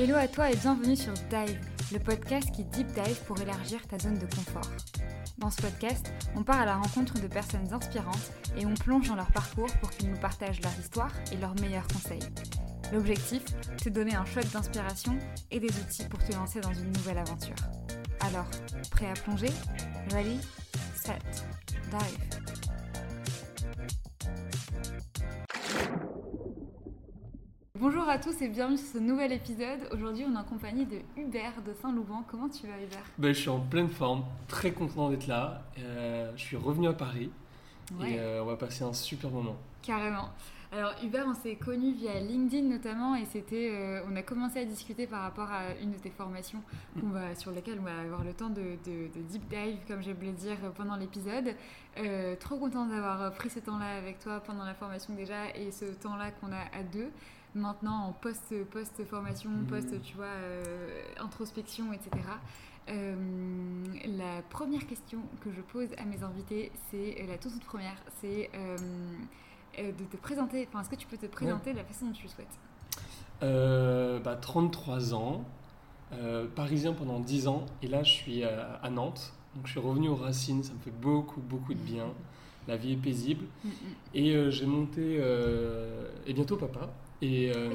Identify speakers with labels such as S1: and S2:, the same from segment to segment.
S1: Hello à toi et bienvenue sur Dive, le podcast qui deep dive pour élargir ta zone de confort. Dans ce podcast, on part à la rencontre de personnes inspirantes et on plonge dans leur parcours pour qu'ils nous partagent leur histoire et leurs meilleurs conseils. L'objectif, te donner un shot d'inspiration et des outils pour te lancer dans une nouvelle aventure. Alors, prêt à plonger? Ready, set, dive. Bonjour à tous et bienvenue sur ce nouvel épisode. Aujourd'hui, on est en compagnie de Hubert de Saint-Louban. Comment tu vas, Hubert?
S2: Ben, Je suis en pleine forme, très content d'être là. Euh, je suis revenu à Paris et euh, on va passer un super moment.
S1: Carrément. Alors Hubert, on s'est connu via LinkedIn notamment et c'était, euh, on a commencé à discuter par rapport à une de tes formations va, sur lesquelles on va avoir le temps de, deep dive, comme je voulais dire pendant l'épisode. trop content d'avoir pris ce temps-là avec toi pendant la formation déjà et ce temps-là qu'on a à deux maintenant en post, post formation, mmh. post tu vois euh, introspection, etc. Euh, la première question que je pose à mes invités, c'est la toute, toute première, c'est euh, de te présenter. Enfin, est-ce que tu peux te présenter de la façon dont tu le souhaites?
S2: Bah, 33 ans, parisien pendant 10 ans, et là je suis à, Nantes. Donc je suis revenu aux racines, ça me fait beaucoup beaucoup de bien. La vie est paisible. Mmh. Et j'ai monté, et bientôt papa, et euh,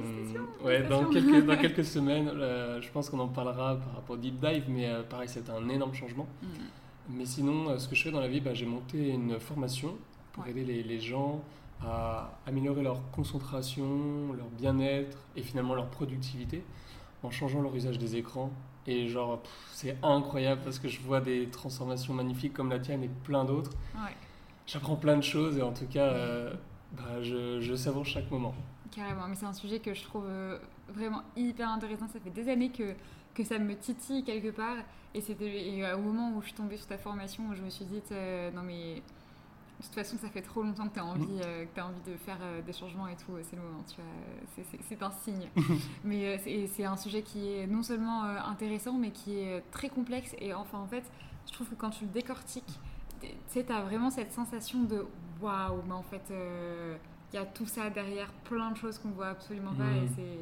S2: ouais, dans quelques, dans quelques semaines, euh, je pense qu'on en parlera par rapport au deep dive, mais euh, pareil, c'est un énorme changement. Mm. Mais sinon, ce que je fais dans la vie, bah, j'ai monté une formation pour aider les, les, gens à améliorer leur concentration, leur bien-être et finalement leur productivité en changeant leur usage des écrans. Et genre, c'est incroyable parce que je vois des transformations magnifiques comme la tienne et plein d'autres. J'apprends plein de choses et en tout cas, bah, je, je savoure chaque moment.
S1: Carrément, mais c'est un sujet que je trouve euh, vraiment hyper intéressant. Ça fait des années que, que ça me titille quelque part. Et c'était euh, au moment où je suis tombée sur ta formation, je me suis dit, euh, non mais de toute façon, ça fait trop longtemps que tu as, envie, que as envie de faire des changements et tout. C'est le moment, tu vois. C'est un signe. mais c'est un sujet qui est non seulement intéressant, mais qui est très complexe. Et enfin, en fait, je trouve que quand tu le décortiques, tu sais, tu as vraiment cette sensation de waouh, mais en fait il y a tout ça derrière, plein de choses qu'on voit absolument pas et mm. c'est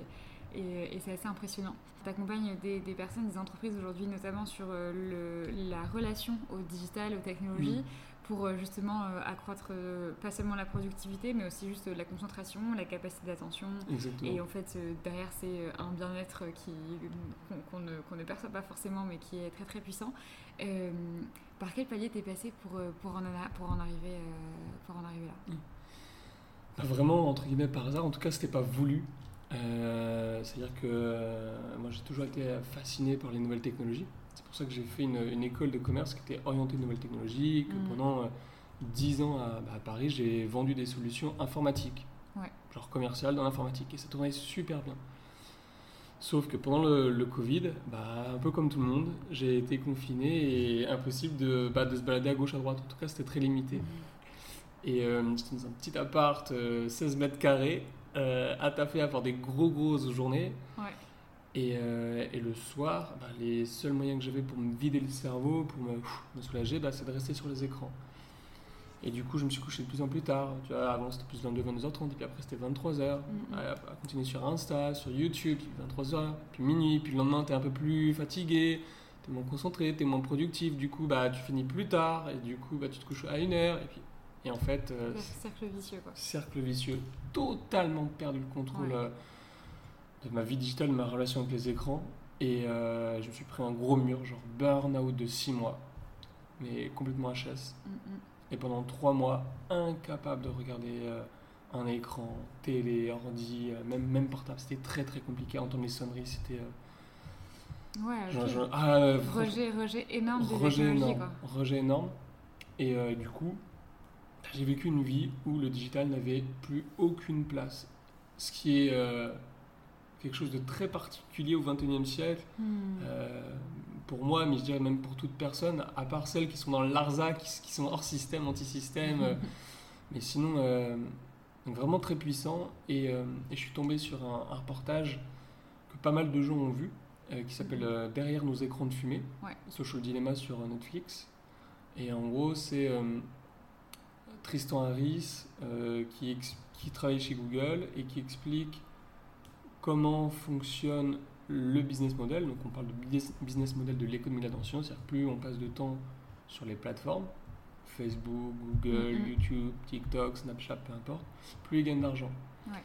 S1: et, c'est assez impressionnant. Tu accompagnes des, des, personnes, des entreprises aujourd'hui, notamment sur euh, le, la relation au digital, aux technologies, pour euh, justement euh, accroître pas seulement la productivité, mais aussi juste la concentration, la capacité d'attention. Et en fait, derrière, c'est un bien-être qu'on ne, ne, perçoit pas forcément, mais qui est très très puissant. par quel palier t'es passé pour, pour, en, pour, en arriver, pour en arriver là? Mm
S2: vraiment, entre guillemets, par hasard. En tout cas, c'était pas voulu. Euh, c'est-à-dire que euh, moi, j'ai toujours été fasciné par les nouvelles technologies. C'est pour ça que j'ai fait une, école de commerce qui était orientée nouvelles technologies. Que mm. pendant euh, dix ans à, bah, à Paris, j'ai vendu des solutions informatiques, genre commerciales dans l'informatique. Et ça tournait super bien. Sauf que pendant le, Covid, bah, un peu comme tout le monde, j'ai été confiné et impossible de, bah, de se balader à gauche à droite. En tout cas, c'était très limité. Mm. Et euh, j'étais dans un petit appart, 16 euh, mètres carrés, euh, attaffé à faire des gros grosses journées. Et, et, le soir, bah, les seuls moyens que j'avais pour me vider le cerveau, pour me, me soulager, bah, c'est de rester sur les écrans. Et du coup, je me suis couché de plus en plus tard. Tu vois, avant, c'était plus 22, 22h30, et puis après, c'était 23h. Mm, mm. À, continuer sur Insta, sur YouTube, puis 23h, puis minuit, puis le lendemain, tu es un peu plus fatigué, tu es moins concentré, tu es moins productif. Du coup, bah, tu finis plus tard, et du coup, bah, tu te couches à 1h, et puis et en fait.
S1: Euh, cercle vicieux, quoi.
S2: Cercle vicieux. Totalement perdu le contrôle euh, de ma vie digitale, de ma relation avec les écrans. Et euh, je me suis pris un gros mur, genre burn-out de 6 mois. Mais complètement HS. Mm, mm. Et pendant 3 mois, incapable de regarder un écran, télé, ordi, même, même portable. C'était très très compliqué. Entendre les sonneries, c'était.
S1: Ouais, ah, rejet, rejet énorme rejet énorme, quoi.
S2: Rejet énorme. Et du coup, j'ai vécu une vie où le digital n'avait plus aucune place. Ce qui est euh, quelque chose de très particulier au XXIe siècle. Hmm. Euh, pour moi, mais je dirais même pour toute personne, à part celles qui sont dans l'ARSA, qui, sont hors système, anti-système. Euh, mais sinon, vraiment très puissant. Et, je suis tombé sur un, reportage que pas mal de gens ont vu, qui s'appelle hmm. Derrière nos écrans de fumée, Social Dilemma sur Netflix. Et en gros, c'est Tristan Harris euh, qui, travaille chez Google et qui explique comment fonctionne le business model. Donc on parle de business model de l'économie de l'attention, c'est-à-dire plus on passe de temps sur les plateformes, Facebook, Google,
S1: Mhm.
S2: YouTube, TikTok, Snapchat, peu importe, plus ils gagnent d'argent.
S1: Ouais.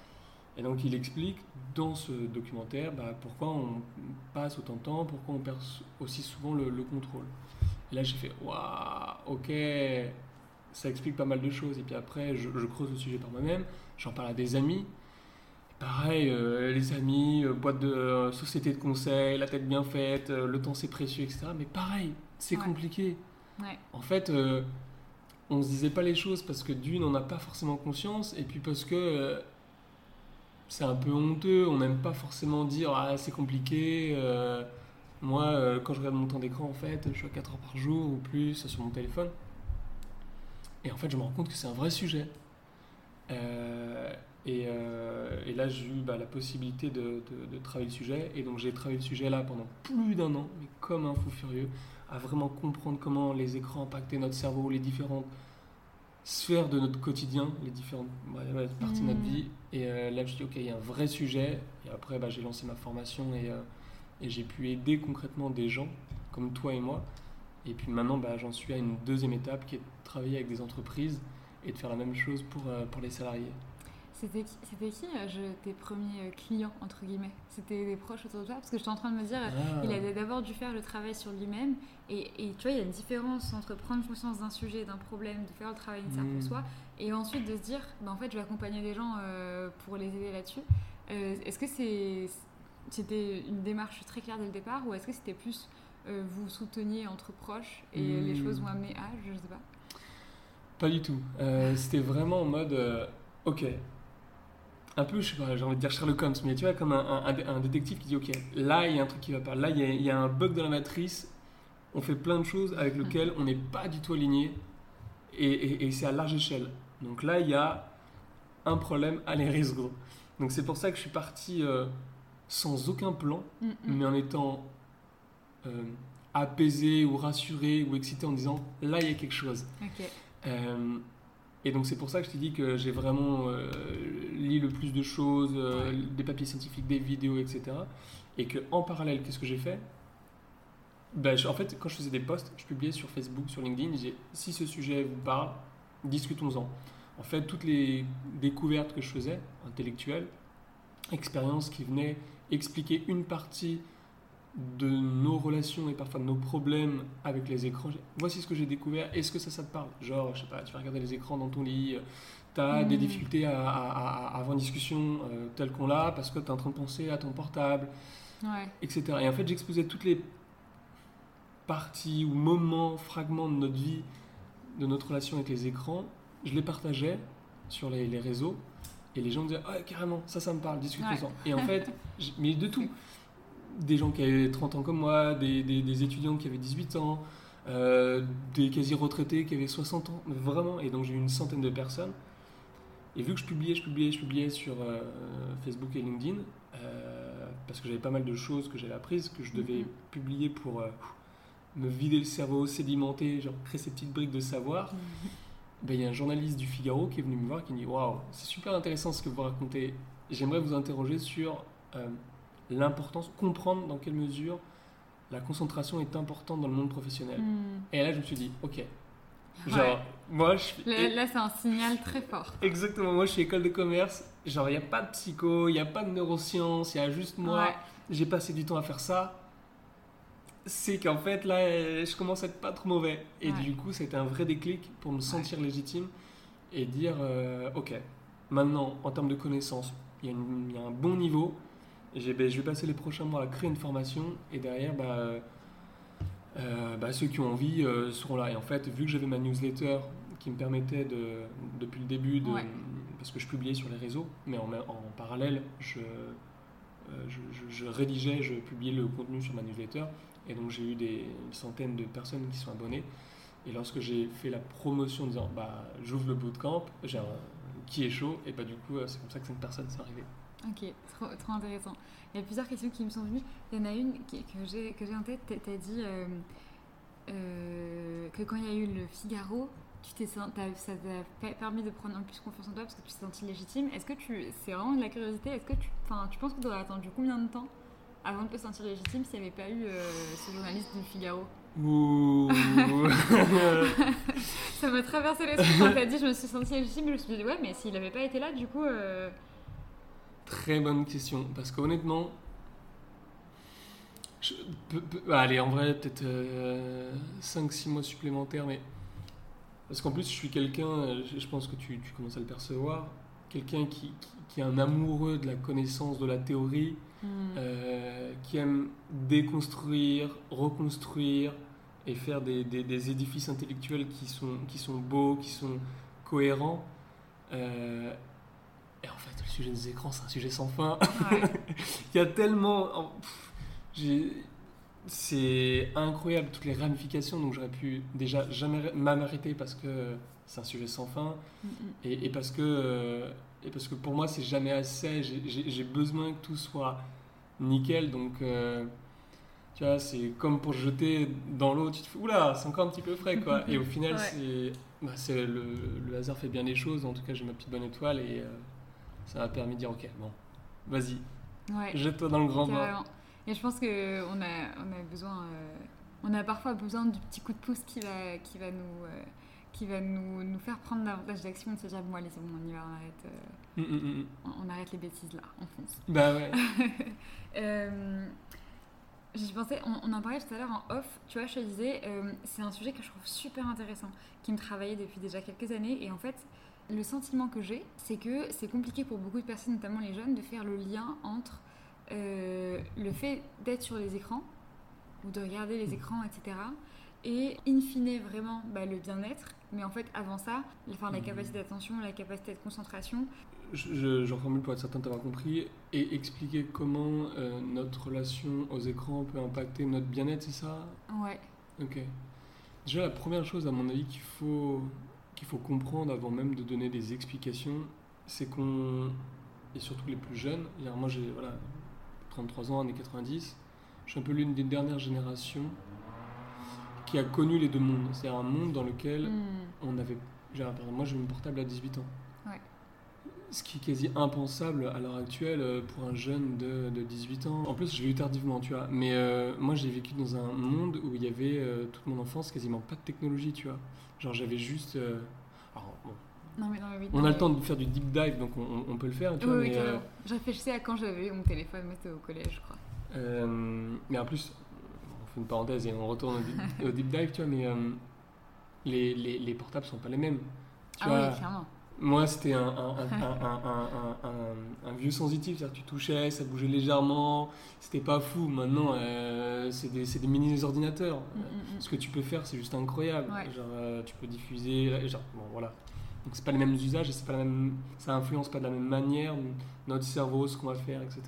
S2: Et donc il explique dans ce documentaire bah, pourquoi on passe autant de temps, pourquoi on perd aussi souvent le, le contrôle. Et là j'ai fait waouh, ok, ça explique pas mal de choses. Et puis après je, je creuse le sujet par moi-même, j'en parle à des amis. Pareil, euh, les amis, euh, boîte de euh, société de conseil, la tête bien faite, le temps c'est précieux, etc. Mais pareil, c'est
S1: Ouais.
S2: compliqué.
S1: Ouais.
S2: En fait, on se disait pas les choses parce que d'une, on n'a pas forcément conscience, et puis parce que c'est un peu honteux, on n'aime pas forcément dire ah c'est compliqué. moi, quand je regarde mon temps d'écran, en fait, je suis à 4 heures par jour ou plus sur mon téléphone. Et en fait, je me rends compte que c'est un vrai sujet. Euh, et, euh, et là, j'ai eu bah, la possibilité de, de- de travailler le sujet. Et donc, j'ai travaillé le sujet là pendant plus d'un an, mais comme un fou furieux, à vraiment comprendre comment les écrans impactaient notre cerveau, les différentes sphères de notre quotidien, les différentes ouais, ouais, parties de notre
S1: Mhm.
S2: vie. Et euh, là, je me suis dit, OK, il y a un vrai sujet. Et après, bah, j'ai lancé ma formation et, et j'ai pu aider concrètement des gens comme toi et moi. Et puis maintenant, bah, j'en suis à une deuxième étape qui est de travailler avec des entreprises et de faire la même chose pour, euh, pour les salariés.
S1: C'était qui, c'était qui euh, je- tes premiers euh, clients, entre guillemets? C'était des proches autour de toi? Parce que j'étais en train de me dire,
S2: Ah.
S1: il a d'abord dû faire le travail sur lui-même. Et, et tu vois, il y a une différence entre prendre conscience d'un sujet, d'un problème, de faire le travail nécessaire
S2: Mm.
S1: pour soi, et ensuite de se dire, bah, en fait, je vais accompagner des gens euh, pour les aider là-dessus. Euh, est-ce que c'est, c'était une démarche très claire dès le départ, ou est-ce que c'était plus euh, vous souteniez entre proches et les choses vont amener à, je sais pas.
S2: Pas du tout. Euh, C'était vraiment en mode, euh, ok, un peu, je sais pas, j'ai envie de dire Sherlock Holmes, mais tu vois, comme un, un- un détective qui dit, ok, là, il y a un truc qui va pas, là, il y a, il y a un bug dans la matrice, on fait plein de choses avec lesquelles on n'est pas du tout aligné, et, et- et c'est à large échelle. Donc là, il y a un problème à les résoudre. Donc c'est pour ça que je suis parti sans aucun plan, mais en étant euh, apaisé ou rassuré ou excité en disant, là, il y a quelque chose. Euh, et donc c'est pour ça que je t'ai dit que j'ai vraiment euh, lu le plus de choses, euh,
S1: Ouais.
S2: des papiers scientifiques, des vidéos, etc. Et que en parallèle, qu'est-ce que j'ai fait? Ben, je- En fait, quand je faisais des posts, je publiais sur Facebook, sur LinkedIn, disais si ce sujet vous parle, discutons-en. En fait, toutes les découvertes que je faisais, intellectuelles, expériences qui venaient expliquer une partie de nos relations et parfois de nos problèmes avec les écrans. Voici ce que j'ai découvert, est-ce que ça, ça te parle? Genre, je sais pas, tu vas regarder les écrans dans ton lit, tu as des
S1: Mhm.
S2: difficultés à, à- à- à avoir une discussion euh, telle qu'on l'a parce que tu es en train de penser à ton portable,
S1: Ouais.
S2: etc. Et en fait, j'exposais toutes les parties ou moments, fragments de notre vie, de notre relation avec les écrans, je les partageais sur les, les réseaux et les gens me disaient Ah, carrément, ça, ça me parle, discutons-en. Et en fait, mais de tout. Des gens qui avaient 30 ans comme moi, des, des- des étudiants qui avaient 18 ans, euh, des quasi-retraités qui avaient 60 ans, vraiment. Et donc j'ai eu une centaine de personnes. Et vu que je publiais, je publiais, je publiais sur euh, Facebook et LinkedIn, euh, parce que j'avais pas mal de choses que j'avais apprises, que je devais
S1: Mhm.
S2: publier pour me vider le cerveau, sédimenter, genre créer ces petites briques de savoir, ben, il y a un journaliste du Figaro qui est venu me voir qui me dit Waouh, c'est super intéressant ce que vous racontez. J'aimerais vous interroger sur l'importance, comprendre dans quelle mesure la concentration est importante dans le monde professionnel.
S1: Mm.
S2: Et là, je me suis dit Ok, genre,
S1: Ouais.
S2: moi je.
S1: Là, là, c'est un signal très fort.
S2: Exactement, moi je suis école de commerce, genre il n'y a pas de psycho, il n'y a pas de neurosciences, il y a juste moi,
S1: Ouais.
S2: j'ai passé du temps à faire ça. C'est qu'en fait là, je commence à être pas trop mauvais. Et
S1: Ouais.
S2: du coup, c'était un vrai déclic pour me sentir légitime et dire euh, ok, maintenant en termes de connaissances, y, il y a un bon niveau. J'ai- ben, je vais passer les prochains mois à créer une formation et derrière, bah, euh, bah, ceux qui ont envie euh, seront là. Et en fait, vu que j'avais ma newsletter qui me permettait de, depuis le début, de,
S1: Ouais.
S2: parce que je publiais sur les réseaux, mais en, en parallèle, je, euh, je, je- je rédigeais, je publiais le contenu sur ma newsletter. Et donc j'ai eu des une centaine de personnes qui sont abonnées. Et lorsque j'ai fait la promotion en disant bah, j'ouvre le bootcamp, j'ai un qui est chaud, et bah du coup c'est comme ça que cette personne sont arrivées.
S1: Ok, trop, trop intéressant. Il y a plusieurs questions qui me sont venues. Il y en a une que j'ai que j'ai en tête. T'as as dit euh, euh, que quand il y a eu le Figaro, tu t'es ça t'a permis de prendre un peu plus confiance en toi parce que tu t'es senti légitime. Est-ce que tu, c'est vraiment de la curiosité? Est-ce que tu, tu penses que tu aurais attendu combien de temps avant de te sentir légitime s'il n'y avait pas eu euh, ce journaliste du Figaro?
S2: Ouh.
S1: Ça m'a traversé l'esprit quand t'as dit je me suis sentie légitime. Je me suis dit ouais, mais s'il n'avait pas été là, du coup. euh,
S2: Très bonne question. Parce qu'honnêtement, je- peu- peu- bah, allez, en vrai, peut-être 5-6 mois supplémentaires, mais. Parce qu'en plus, je suis quelqu'un, euh, je je pense que tu, tu commences à le percevoir, quelqu'un qui, qui, qui est un amoureux de la connaissance, de la théorie,
S1: hmm.
S2: euh, qui aime déconstruire, reconstruire et faire des, des- des édifices intellectuels qui sont, qui sont beaux, qui sont cohérents. Euh, et en fait, le sujet des écrans, c'est un sujet sans fin.
S1: Ouais.
S2: Il y a tellement. C'est incroyable toutes les ramifications, donc j'aurais pu déjà jamais m'arrêter parce que c'est un sujet sans fin
S1: Mm,
S2: et, et parce que et parce que pour moi c'est jamais assez. J'ai- besoin que tout soit nickel, donc euh, tu vois c'est comme pour jeter dans l'eau, tu te fais oula c'est encore un petit peu frais quoi. Et au final
S1: Ouais.
S2: c'est bah, le hasard fait bien les choses. En tout cas j'ai ma petite bonne étoile et euh, ça m'a permis de dire ok bon vas-y
S1: Ouais.
S2: jette-toi dans le grand bain.
S1: Et je pense qu'on a, on a besoin, euh, on a parfois besoin du petit coup de pouce qui va, qui va nous, euh, qui va nous, nous faire prendre davantage d'action, de se dire bon allez c'est bon on y va, on arrête, euh,
S2: Mm, mm, mm,
S1: on, on arrête les bêtises là, on fonce.
S2: Bah ouais.
S1: J'y pensais, on, on en parlait tout à l'heure en off, tu vois, je te disais, euh, c'est un sujet que je trouve super intéressant, qui me travaillait depuis déjà quelques années, et en fait, le sentiment que j'ai, c'est que c'est compliqué pour beaucoup de personnes, notamment les jeunes, de faire le lien entre euh, le fait d'être sur les écrans, ou de regarder les écrans, etc., et in fine vraiment bah, le bien-être, mais en fait avant ça, enfin, la
S2: Mhm.
S1: capacité d'attention, la capacité de concentration,
S2: Je, je, je reformule pour être certain d'avoir compris et expliquer comment euh, notre relation aux écrans peut impacter notre bien-être, c'est ça?
S1: Ouais,
S2: Ok. Déjà, la première chose, à mon avis, qu'il faut, qu'il faut comprendre avant même de donner des explications, c'est qu'on, et surtout les plus jeunes, moi j'ai voilà, 33 ans, années 90, je suis un peu l'une des dernières générations qui a connu les deux mondes. C'est un monde dans lequel
S1: Hmm.
S2: on avait. genre, moi j'ai eu mon portable à 18 ans. Ce qui est quasi impensable à l'heure actuelle euh, pour un jeune de, de 18 ans. En plus, je l'ai eu tardivement, tu vois. Mais euh, moi j'ai vécu dans un monde où il y avait euh, toute mon enfance quasiment pas de technologie, tu vois. Genre j'avais juste. euh, alors, bon,
S1: non mais non mais oui.
S2: on a
S1: mais-
S2: le temps de faire du deep dive, donc on, peut le faire, tu
S1: Oui,
S2: vois.
S1: oui,
S2: mais,
S1: Je réfléchissais à quand j'avais eu mon téléphone, au collège, je crois.
S2: Mais en plus, on fait une parenthèse et on retourne au deep, au deep dive, tu vois, mais les, les, les portables sont pas les mêmes. Tu
S1: ah
S2: vois,
S1: oui, clairement.
S2: Moi, c'était un, vieux sensitif, c'est-à-dire tu touchais, ça bougeait légèrement, c'était pas fou. Maintenant, euh, c'est des, mini-ordinateurs.
S1: Mm, mm, mm.
S2: Ce que tu peux faire, c'est juste incroyable.
S1: Ouais.
S2: Genre, euh, tu peux diffuser, genre, bon, voilà. Donc, c'est pas les mêmes usages et c'est pas la même, ça influence pas de la même manière notre cerveau, ce qu'on va faire, etc.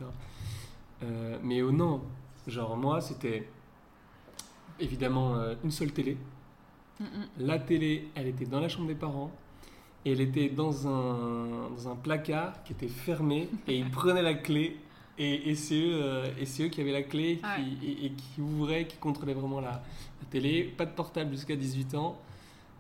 S2: Euh, mais oh non, genre, moi, c'était évidemment une seule télé.
S1: Mm.
S2: La télé, elle était dans la chambre des parents et elle était dans un, dans un placard qui était fermé et ils prenaient la clé et, et c'est eux, euh, eux qui avaient la clé qui-
S1: Ouais.
S2: et, et qui ouvraient, qui contrôlaient vraiment la, la télé. Pas de portable jusqu'à 18 ans.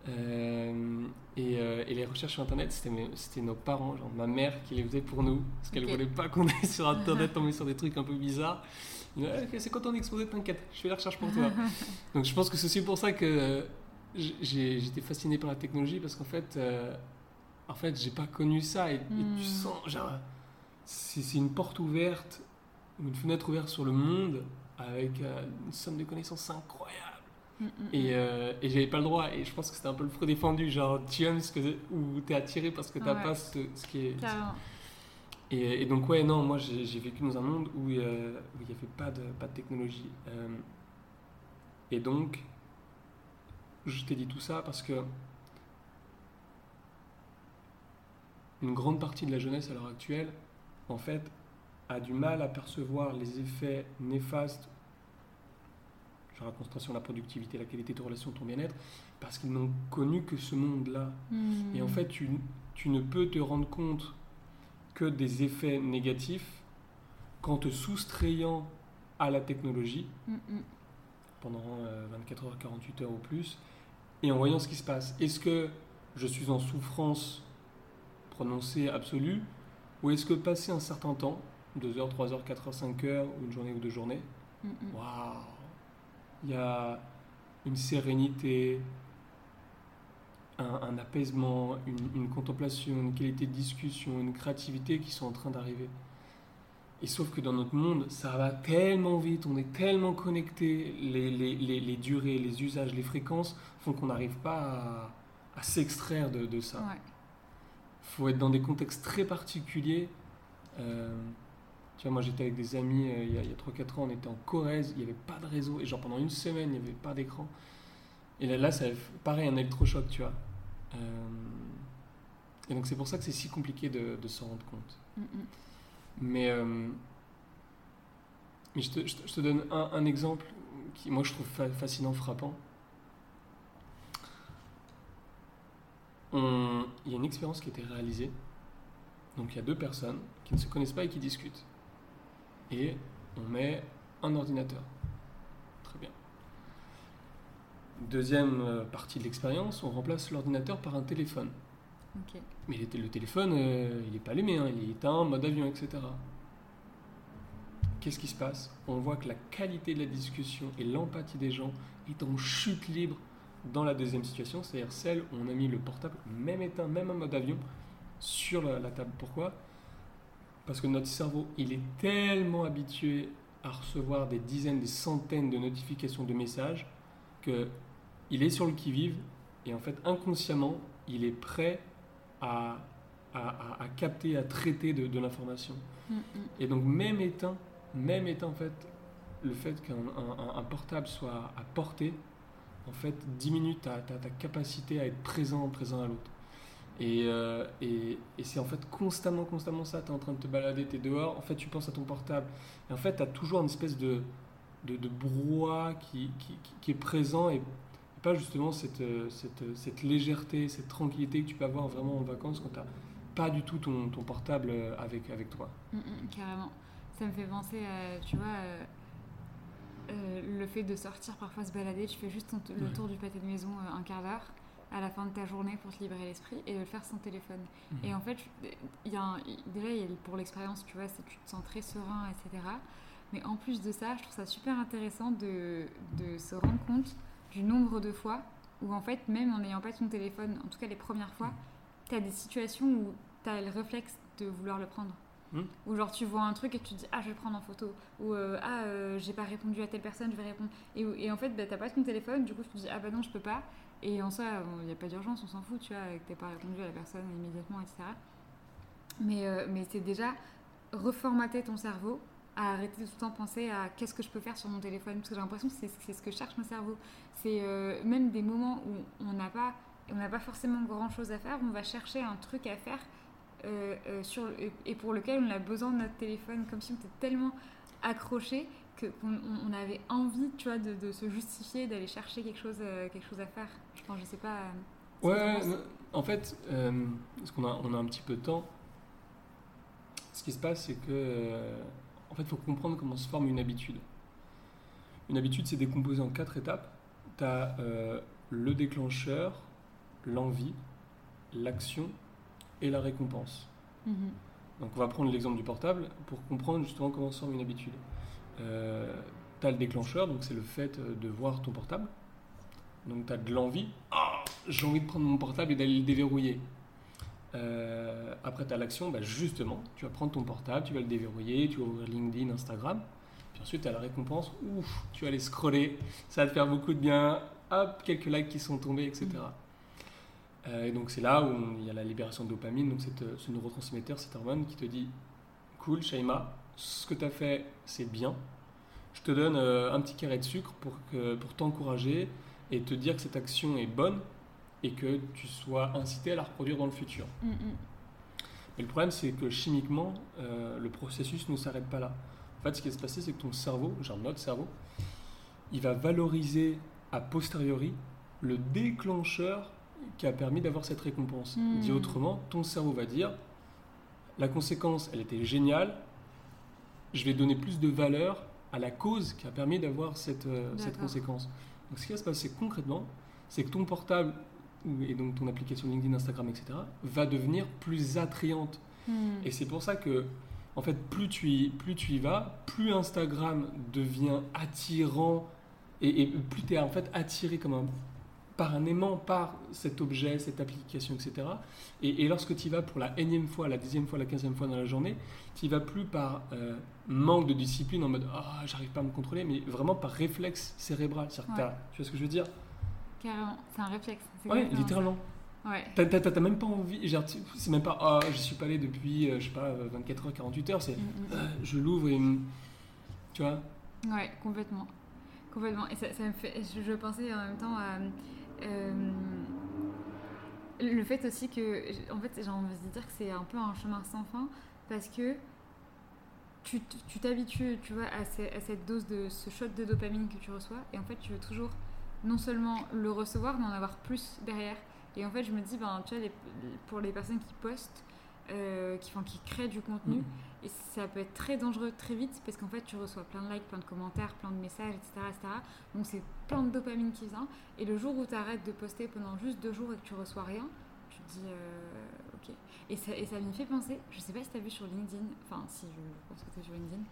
S2: Euh, et, euh, et les recherches sur internet, c'était, nos parents, genre ma mère qui les faisait pour nous parce qu'elle
S1: Ok.
S2: voulait pas qu'on aille sur internet tomber sur des trucs un peu bizarres. Ah, Ok, c'est quand on est exposé, t'inquiète, je fais la recherche pour toi. Donc je pense que c'est aussi pour ça que j'ai- j'étais fasciné par la technologie parce qu'en fait, euh, en fait, j'ai pas connu ça et, et
S1: Hmm.
S2: tu sens, genre, c'est une porte ouverte, une fenêtre ouverte sur le monde avec euh, une somme de connaissances incroyable.
S1: Mm, mm,
S2: Et, euh, et j'avais pas le droit et je pense que c'était un peu le fruit défendu, genre tu aimes ce que ou t'es attiré parce que t'as
S1: Ouais.
S2: pas ce, ce qui est. Et, et donc ouais non, moi j'ai vécu dans un monde où euh, il n'y avait pas de pas de technologie. Euh, et donc je t'ai dit tout ça parce que une grande partie de la jeunesse à l'heure actuelle, en fait, a du mal à percevoir les effets néfastes, genre la concentration, la productivité, la qualité de relation, ton bien-être, parce qu'ils n'ont connu que ce monde-là.
S1: Mm.
S2: Et en fait, tu, tu ne peux te rendre compte que des effets négatifs qu'en te soustrayant à la technologie
S1: Mm, mm.
S2: pendant euh, 24 heures, 48 heures ou plus, et en voyant ce qui se passe. Est-ce que je suis en souffrance prononcée absolue, ou est-ce que passé un certain temps, 2 heures, 3 heures, 4 heures, 5 heures, ou une journée ou deux journées, waouh Il y a une sérénité, un, un apaisement, une, une contemplation, une qualité de discussion, une créativité qui sont en train d'arriver. Et sauf que dans notre monde, ça va tellement vite, on est tellement connecté, les, les, les, les durées, les usages, les fréquences font qu'on n'arrive pas à, à s'extraire de, de ça.
S1: Ouais.
S2: Faut être dans des contextes très particuliers. Euh, tu vois, moi j'étais avec des amis euh, il y a, a 3-4 ans, on était en Corrèze, il n'y avait pas de réseau, et genre pendant une semaine, il n'y avait pas d'écran. Et là, là ça pareil, un électrochoc, tu vois. Euh, et donc c'est pour ça que c'est si compliqué de, de s'en rendre compte.
S1: Mm, mm.
S2: Mais, mais je, te, je te- je te donne un, un exemple qui, moi, je trouve fa- fascinant, frappant. On- Il y a une expérience qui a été réalisée. Donc, il y a deux personnes qui ne se connaissent pas et qui discutent. Et on met un ordinateur. Très bien. Deuxième euh, partie de l'expérience, on remplace l'ordinateur par un téléphone. Mais le, té- le téléphone, euh, il n'est pas allumé, hein, il est éteint, mode avion, etc. Qu'est-ce qui se passe? On voit que la qualité de la discussion et l'empathie des gens est en chute libre dans la deuxième situation, c'est-à-dire celle où on a mis le portable, même éteint, même en mode avion, sur la, la table. Pourquoi? Parce que notre cerveau, il est tellement habitué à recevoir des dizaines, des centaines de notifications de messages que il est sur le qui-vive et en fait inconsciemment, il est prêt à, à, à- à capter, à traiter de, de l'information.
S1: Mm, mm.
S2: Et donc même éteint, même éteint en fait, le fait qu'un un- un- un portable soit à portée, en fait, diminue ta, ta, ta capacité à être présent, présent à l'autre. Et, euh, c'est en fait constamment, constamment ça. Tu es en train de te balader, tu es dehors, en fait, tu penses à ton portable. Et en fait, tu as toujours une espèce de, de, qui, est présent et pas justement cette, euh, cette, légèreté, cette tranquillité que tu peux avoir vraiment en vacances quand tu pas du tout ton, portable euh, avec, toi.
S1: Mm, mm, carrément. Ça me fait penser tu vois, euh, euh, le fait de sortir parfois se balader, tu fais juste le
S2: Ouais.
S1: tour du pâté de maison euh, un quart d'heure à la fin de ta journée pour te libérer l'esprit et de le faire sans téléphone. Et en fait, y a un- déjà, y a pour l'expérience, tu vois, c'est tu te sens très serein, etc. Mais en plus de ça, je trouve ça super intéressant de, de se rendre compte du nombre de fois où, en fait, même en n'ayant pas ton téléphone, en tout cas les premières fois, tu as des situations où tu as le réflexe de vouloir le prendre.
S2: Hmm.
S1: Ou genre tu vois un truc et tu te dis ah je vais prendre en photo. Ou euh, ah euh, j'ai pas répondu à telle personne je vais répondre. Et, en fait bah, t'as pas ton téléphone du coup tu te dis ah bah non je peux pas. Et en soi il n'y a pas d'urgence on s'en fout tu vois que t'aies pas répondu à la personne immédiatement etc mais, euh, mais c'est déjà reformater ton cerveau à arrêter de tout le temps penser à qu'est-ce que je peux faire sur mon téléphone. Parce que j'ai l'impression que c'est c'est ce que cherche mon cerveau. C'est euh, même des moments où on n'a pas on n'a pas forcément grand chose à faire on va chercher un truc à faire euh, euh, sur, et- pour lequel on a besoin de notre téléphone comme si on était tellement accroché qu'on on- avait envie tu vois de, de se justifier d'aller chercher quelque chose euh, quelque chose à faire enfin, je sais pas
S2: Ouais, en fait, parce qu'on a, on a un petit peu de temps, ce qui se passe, c'est que, en fait, il faut comprendre comment se forme une habitude. Une habitude, c'est décomposé en quatre étapes. Tu as le déclencheur, l'envie, l'action et la récompense.
S1: Mhm.
S2: Donc on va prendre l'exemple du portable pour comprendre justement comment se forme une habitude. Euh, tu as le déclencheur, donc c'est le fait euh, de voir ton portable. Donc tu as de l'envie. Ah, j'ai envie de prendre mon portable et d'aller le déverrouiller. Euh, après tu as l'action, bah, justement, tu vas prendre ton portable, tu vas le déverrouiller, tu vas ouvrir LinkedIn, Instagram. Puis ensuite tu as la récompense, ouf, tu vas aller scroller, ça va te faire beaucoup de bien, hop, quelques likes qui sont tombés, etc. et donc c'est là où il y a la libération de dopamine, donc cette, euh, ce neurotransmetteur, cette hormone qui te dit Cool, Shaima, ce que tu as fait, c'est bien. Je te donne euh, un petit carré de sucre pour, que, pour t'encourager et te dire que cette action est bonne et que tu sois incité à la reproduire dans le futur.
S1: Mhm.
S2: Mais le problème, c'est que chimiquement, euh, le processus ne s'arrête pas là. En fait, ce qui va se passer, c'est que ton cerveau, genre notre cerveau, il va valoriser a posteriori le déclencheur qui a permis d'avoir cette récompense.
S1: Hmm.
S2: Dit autrement, ton cerveau va dire la conséquence, elle était géniale, je vais donner plus de valeur à la cause qui a permis d'avoir cette, euh, cette conséquence. Donc, ce qui va se passer concrètement, c'est que ton portable et donc ton application LinkedIn, Instagram, etc., va devenir plus attrayante.
S1: Mhm.
S2: Et c'est pour ça que, en fait, plus tu y, plus tu y vas, plus Instagram devient attirant et, et plus tu es en fait attiré comme un par un aimant par cet objet, cette application, etc. Et, et lorsque tu y vas pour la énième fois, la dixième fois, la quinzième fois dans la journée, tu vas plus par euh, manque de discipline en mode ah j'arrive pas à me contrôler, mais vraiment par réflexe cérébral. Que tu vois ce que je veux dire?
S1: Carrément, c'est un réflexe.
S2: Ouais,
S1: exactement
S2: littéralement.
S1: Ouais.
S2: T'as- même pas envie, c'est même pas ah je suis pas allé depuis euh, je sais pas euh, 24 heures, 48 heures, c'est
S1: Mm, mm,
S2: euh, je l'ouvre et mm, tu vois?
S1: Ouais, complètement. Complètement. Et ça, ça me fait. Je, je pensais en même temps à. Euh, le fait aussi que. En fait, j'ai envie de dire que c'est un peu un chemin sans fin parce que tu t'habitues, tu vois, à, ce- à cette dose de ce shot de dopamine que tu reçois et en fait, tu veux toujours non seulement le recevoir, mais en avoir plus derrière. Et en fait, je me dis, ben, tu vois, pour les personnes qui postent, euh, qui, font, qui créent du contenu,
S2: Mm.
S1: Et ça peut être très dangereux très vite parce qu'en fait tu reçois plein de likes, plein de commentaires, plein de messages, etc. etc. Donc c'est plein de dopamine qui vient. Et le jour où tu arrêtes de poster pendant juste deux jours et que tu reçois rien, tu te dis euh, ok. Et ça, et m'y fait penser, je sais pas si tu as vu sur LinkedIn, enfin si je pense que tu sur LinkedIn,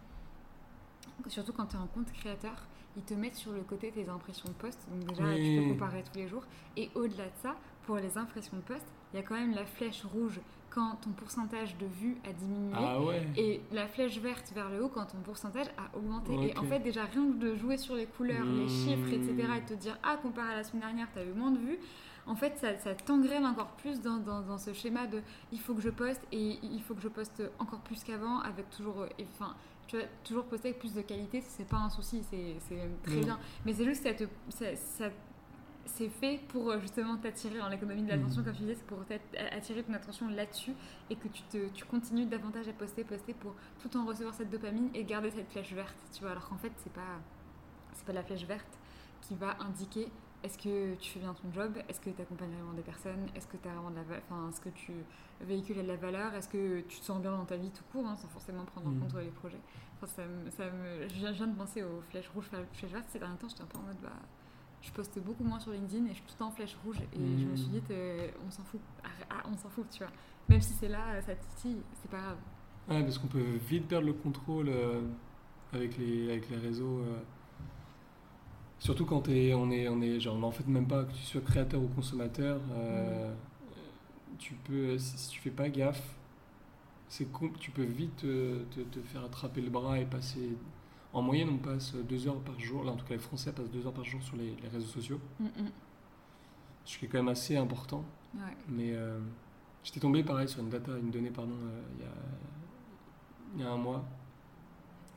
S1: surtout quand tu es en compte créateur, ils te mettent sur le côté tes impressions de poste. Donc déjà tu peux comparer tous les jours. Et au-delà de ça, pour les impressions de poste, il y a quand même la flèche rouge quand ton pourcentage de vues a diminué.
S2: Ah ouais.
S1: Et la flèche verte vers le haut quand ton pourcentage a augmenté. Et en fait, déjà, rien que de jouer sur les couleurs, les
S2: Mmh.
S1: chiffres, etc., et de te dire, ah, comparé à la semaine dernière, tu as eu moins de vues, en fait, ça, ça t'engraine encore plus dans, dans- dans ce schéma de il faut que je poste et il faut que je poste encore plus qu'avant, avec toujours. euh, et, Enfin, tu vois, toujours poster avec plus de qualité, c'est pas un souci, c'est très
S2: Mmh.
S1: bien. Mais c'est juste que ça te. ça- ça- c'est fait pour euh, justement t'attirer dans l'économie de l'attention,
S2: Mhm.
S1: comme tu disais, c'est pour attirer ton attention là-dessus et que tu, te, tu continues davantage à poster, poster pour tout en recevoir cette dopamine et garder cette flèche verte, tu vois. Alors qu'en fait, c'est pas, c'est pas la flèche verte qui va indiquer est-ce que tu fais bien ton job, est-ce que tu accompagnes vraiment des personnes, est-ce que tu as vraiment de la va- enfin, est-ce que tu véhicules de la valeur, est-ce que tu te sens bien dans ta vie tout court, hein, sans forcément prendre en
S2: Mhm.
S1: compte les projets? Enfin, ça me, ça me, je viens de penser aux flèches rouges, flèches vertes. Ces derniers temps, j'étais un peu en mode, bah, je poste beaucoup moins sur LinkedIn et je suis tout le temps en flèche rouge. Et je me suis
S2: Mhm.
S1: dit, euh, on s'en fout. Ah, ah, on s'en fout, tu vois. Même si c'est là, ça titille, c'est pas grave.
S2: Ouais, parce qu'on peut vite perdre le contrôle euh, avec, les, avec les réseaux. euh. Surtout quand t'es- on est, on est, genre, en fait, même pas que tu sois créateur ou consommateur, euh, tu peux, si, si tu fais pas gaffe, c'est tu peux vite te, te faire attraper le bras et passer. En moyenne, on passe deux heures par jour. Là, en tout cas, les Français passent deux heures par jour sur les, les réseaux sociaux,
S1: Mm, mm.
S2: ce qui est quand même assez important.
S1: Ouais.
S2: Mais euh, j'étais tombé pareil sur une data, une donnée pardon, euh, il, y a, il y a un mois.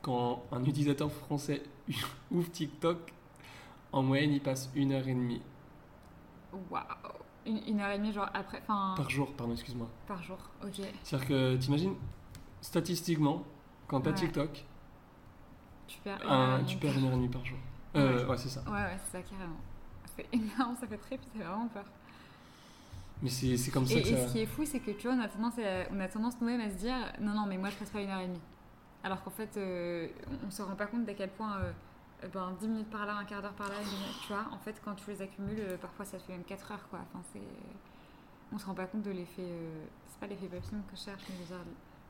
S2: Quand un utilisateur français ouvre TikTok, en moyenne il passe une heure et demie
S1: Waouh. Une, une heure et demie, genre après, enfin,
S2: par jour, pardon, excuse-moi.
S1: par jour. Ok.
S2: C'est-à-dire que t'imagines, statistiquement, quand t'as
S1: Ouais.
S2: TikTok,
S1: Tu perds.
S2: un-
S1: une heure et
S2: tu
S1: demie.
S2: perds une heure et demie par jour. Euh,
S1: Ouais.
S2: ouais, c'est ça.
S1: Ouais, ouais, c'est ça, carrément. C'est énorme, ça fait très, ça fait vraiment peur.
S2: Mais c'est comme ça
S1: Et,
S2: que
S1: et
S2: ça.
S1: ce qui est fou, c'est que tu vois, on a tendance, à- on a tendance nous-mêmes à se dire non, non, mais moi je passe pas une heure et demie. Alors qu'en fait, euh, on se rend pas compte d'à quel point euh, euh, ben, 10 minutes par là, un quart d'heure par là, tu vois, en fait, quand tu les accumules, euh, parfois ça fait même 4 heures, quoi. Enfin, c'est. On se rend pas compte de l'effet. euh, C'est pas l'effet papillon que je cherche, mais veux dire,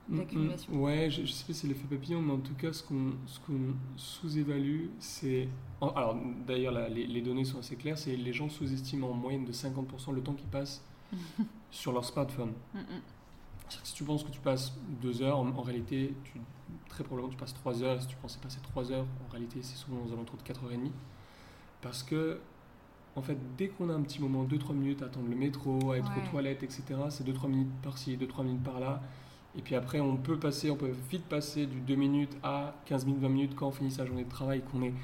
S2: Mm,
S1: l'accumulation.
S2: mm, Ouais, je, je sais pas si c'est l'effet papillon, mais en tout cas, ce qu'on ce qu'on sous-évalue, c'est. Alors, d'ailleurs, les, les données sont assez claires c'est les gens sous-estiment en moyenne de 50% le temps qu'ils passent sur leur smartphone. Si tu penses que tu passes deux heures, en, en réalité, tu, très probablement tu passes trois heures. Et si tu pensais passer trois heures, en réalité, c'est souvent aux alentours de 4h30. Parce que, en fait, dès qu'on a un petit moment, 2-3 minutes à attendre le métro, à être
S1: Ouais.
S2: aux toilettes, etc., c'est 2-3 minutes par-ci, 2-3 minutes par-là. Et puis après, on peut passer, on peut vite passer du 2 minutes à 15 minutes, 20 minutes quand on finit sa journée de travail, qu'on est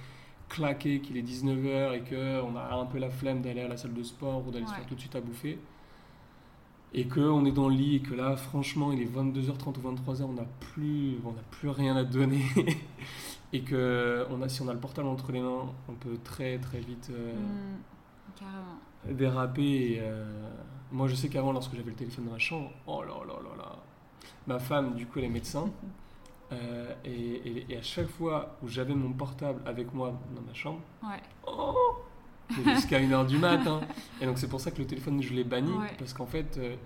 S2: claqué, qu'il est 19h et qu'on a un peu la flemme d'aller à la salle de sport ou d'aller se
S1: Ouais.
S2: faire tout de suite à bouffer. Et qu'on est dans le lit et que là, franchement, il est 22h30 ou 23h, on n'a plus, on plus rien à donner. et que on a, si on a le portable entre les mains, on peut très très vite euh,
S1: Mm, carrément.
S2: déraper. Et, euh, moi, je sais qu'avant, lorsque j'avais le téléphone dans ma chambre, oh là là là là, ma femme, du coup, elle est médecin. euh, et, et- et à chaque fois où j'avais mon portable avec moi dans ma chambre,
S1: Ouais.
S2: oh, jusqu'à 1h du matin. Et donc, c'est pour ça que le téléphone, je l'ai banni.
S1: Ouais.
S2: Parce qu'en fait, euh,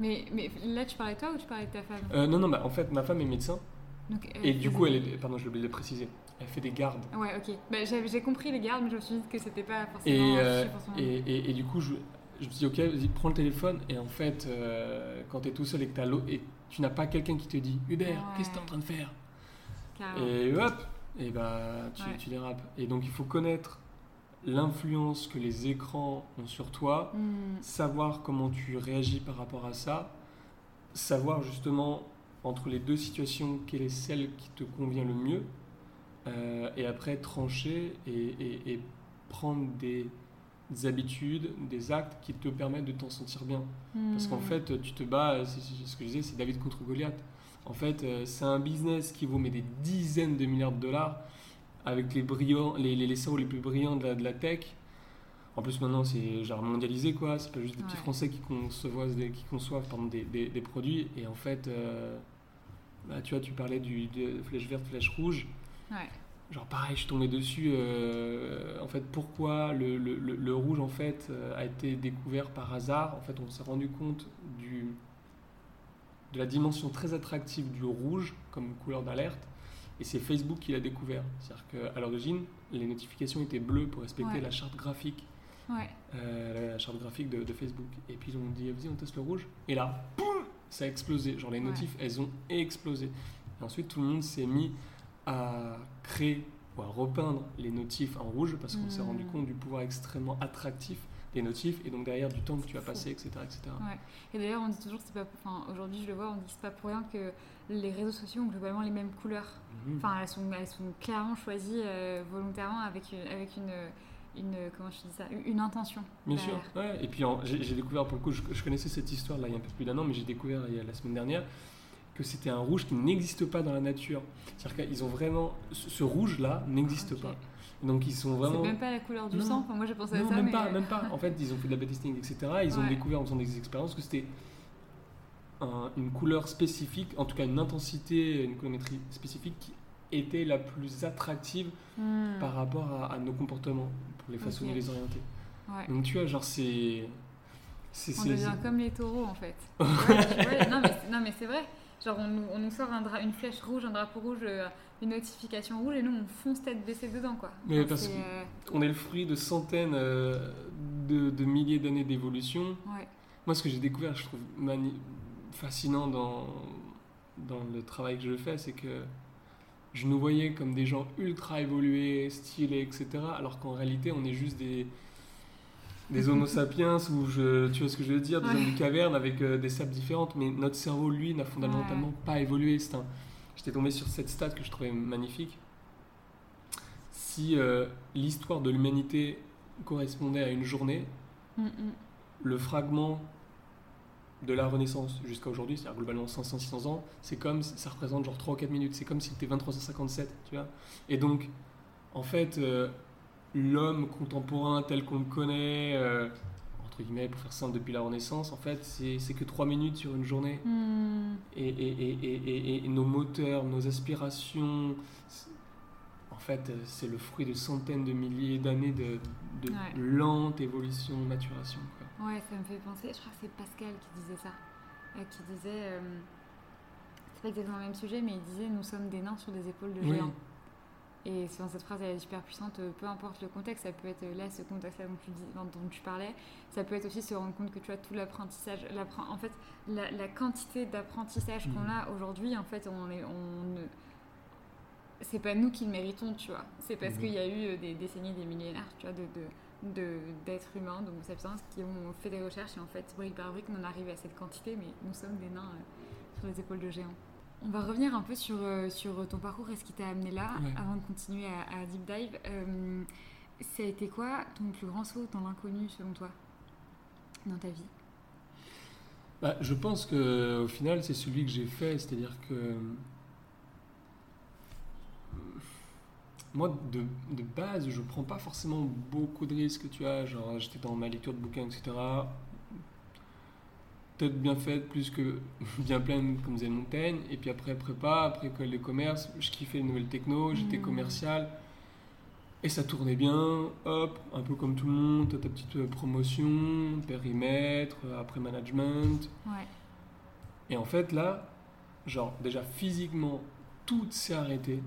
S1: Mais, mais là, tu parlais de toi ou tu parlais de ta femme?
S2: Euh, non, non, bah, en fait, ma femme est médecin.
S1: Donc, euh,
S2: Et du coup, elle est, pardon, je l'ai oublié de préciser, elle fait des gardes.
S1: Ouais, ok. Bah, j'ai compris les gardes, mais je me suis dit que c'était pas
S2: Et,
S1: forcément.
S2: euh, et, et- et du coup, je, je me dis, ok, vas-y, prends le téléphone. Et en fait, euh, quand tu es tout seul et que t'as l'eau, et tu n'as pas quelqu'un qui te dit, Hubert,
S1: Ouais.
S2: qu'est-ce que tu es en train de faire?
S1: Carrément.
S2: Et hop, et bah, tu,
S1: Ouais.
S2: tu dérapes. Et donc, il faut connaître l'influence que les écrans ont sur toi,
S1: Hmm.
S2: savoir comment tu réagis par rapport à ça, savoir justement entre les deux situations quelle est celle qui te convient le mieux, euh, et après trancher et, et- et prendre des, des habitudes, des actes qui te permettent de t'en sentir bien. Parce qu'en
S1: Hmm.
S2: fait, tu te bats, c'est c'est ce que je disais, c'est David contre Goliath. En fait, euh, c'est un business qui vaut mais des dizaines de milliards de dollars avec les, brillants, les, les, les cerveaux les plus brillants de la, de la tech. En plus, maintenant, c'est genre mondialisé, quoi. C'est pas juste des petits. Français qui conçoivent des, qui conçoivent, pardon, des, des, des produits. Et en fait, euh, bah, tu vois, tu parlais du, de flèche verte, flèche rouge.
S1: Ouais.
S2: Genre pareil, je suis tombé dessus. euh, en fait, pourquoi le, le- le- le rouge en fait euh, a été découvert par hasard? En fait, on s'est rendu compte du, de la dimension très attractive du rouge comme couleur d'alerte, et c'est Facebook qui l'a découvert. C'est-à-dire qu'à l'origine, les notifications étaient bleues pour respecter
S1: Ouais.
S2: la charte graphique,
S1: Ouais.
S2: euh, la charte graphique de, de Facebook. Et puis ils ont dit, vas-y, on teste le rouge. Et là, boum, ça a explosé. Genre les
S1: Ouais.
S2: notifs, elles ont explosé. Et ensuite, tout le monde s'est mis à créer ou à repeindre les notifs en rouge parce qu'on s'est
S1: Mm.
S2: rendu compte du pouvoir extrêmement attractif des notifs et donc derrière du temps que tu as passé, etc. etc.
S1: Ouais. Et d'ailleurs, on dit toujours que c'est pas. Enfin, aujourd'hui, je le vois, on dit c'est pas pour rien que les réseaux sociaux ont globalement les mêmes couleurs.
S2: Mhm.
S1: Enfin, elles sont, elles sont clairement choisies euh, volontairement avec une, avec une, une, comment je dis ça, une intention.
S2: Bien sûr. Ouais. Et puis j'ai découvert, pour le coup, je, je connaissais cette histoire là il y a un peu plus d'un an, mais j'ai découvert il y a la semaine dernière que c'était un rouge qui n'existe pas dans la nature. C'est-à-dire qu'ils ont vraiment. Ce, ce rouge-là n'existe pas. Donc ils sont
S1: C'est
S2: vraiment.
S1: même pas la couleur du
S2: Non.
S1: sang. Enfin, moi, j'ai pensé à
S2: Non,
S1: ça,
S2: même
S1: mais
S2: pas,
S1: euh,
S2: même pas. En fait, ils ont fait de la testing, etc. Ils ont découvert en faisant des expériences que c'était un- une couleur spécifique, en tout cas une intensité, une colorimétrie spécifique qui était la plus attractive
S1: hmm,
S2: par rapport à, à nos comportements pour les façonner, les orienter.
S1: ouais.
S2: Donc tu vois, genre c'est. c'est-
S1: On
S2: c'est-
S1: devient comme les taureaux en fait. Ouais, ouais, non, mais, c'est- non mais c'est vrai. Genre on nous, on nous sort un dra- une flèche rouge, un drapeau rouge, euh, une notification rouge et nous on fonce tête baissée dedans quoi.
S2: Mais
S1: Enfin,
S2: parce
S1: euh,
S2: On est le fruit de centaines euh, de, de milliers d'années d'évolution.
S1: ouais.
S2: Moi, ce que j'ai découvert, je trouve fascinant dans, dans le travail que je fais, c'est que je nous voyais comme des gens ultra évolués, stylés, etc. Alors qu'en réalité, on est juste des, des homo sapiens, ou je, tu vois ce que je veux dire, des
S1: Ouais.
S2: hommes de caverne avec euh, des sables différentes. Mais notre cerveau, lui, n'a fondamentalement pas évolué. C'est un- J'étais tombé sur cette stat que je trouvais magnifique. Si euh, l'histoire de l'humanité correspondait à une journée,
S1: Mm, mm.
S2: le fragment de la Renaissance jusqu'à aujourd'hui, c'est-à-dire globalement 500-600 ans, c'est comme, ça représente genre 3 ou 4 minutes, c'est comme si c'était 2357, tu vois. Et donc, en fait, euh, l'homme contemporain tel qu'on le connaît, euh, entre guillemets, pour faire simple, depuis la Renaissance, en fait, c'est que 3 minutes sur une journée.
S1: Hmm,
S2: Et, et, et, et, et- et nos moteurs, nos aspirations, en fait, euh, c'est le fruit de centaines de milliers d'années de, de
S1: Ouais.
S2: lente évolution, maturation. Quoi.
S1: Ouais, ça me fait penser, je crois que c'est Pascal qui disait ça. Euh, qui disait, euh, c'est pas exactement le même sujet, mais il disait nous sommes des nains sur des épaules de
S2: Oui.
S1: Et c'est- cette phrase elle est super puissante, euh, peu importe le contexte, ça peut être euh, là ce contexte-là dont, tu dis- dont tu parlais, ça peut être aussi se rendre compte que tu as tout l'apprentissage, l'appren- en fait la, la quantité d'apprentissage qu'on
S2: Mhm.
S1: a aujourd'hui, en fait on est, on c'est pas nous qui le méritons, tu vois, c'est parce qu'il y a eu euh, des décennies, des millénaires, tu vois, de, de de- d'êtres humains, d'homo sapiens, qui ont fait des recherches et en fait, brique par brique, on en arrive à cette quantité, mais nous sommes des nains euh, sur les épaules de géants. On va revenir un peu sur, euh, sur ton parcours et ce qui t'a amené là,
S2: Ouais.
S1: avant de continuer à, à Deep Dive. Euh, ça a été quoi ton plus grand saut dans l'inconnu selon toi dans ta vie?
S2: Bah, je pense que au final, c'est celui que j'ai fait, c'est-à-dire que moi, de, de base, je prends pas forcément beaucoup de risques, tu vois. Genre, j'étais dans ma lecture de bouquins, etc. Peut-être bien faite, plus que bien pleine, comme disait Montaigne. Et puis après, prépa, après école de commerce, je kiffais les nouvelles techno, j'étais
S1: Mhm.
S2: commercial. Et ça tournait bien, hop, un peu comme tout le monde, t'as ta petite euh, promotion, périmètre, euh, après management.
S1: Ouais.
S2: Et en fait, là, genre, déjà physiquement, tout s'est arrêté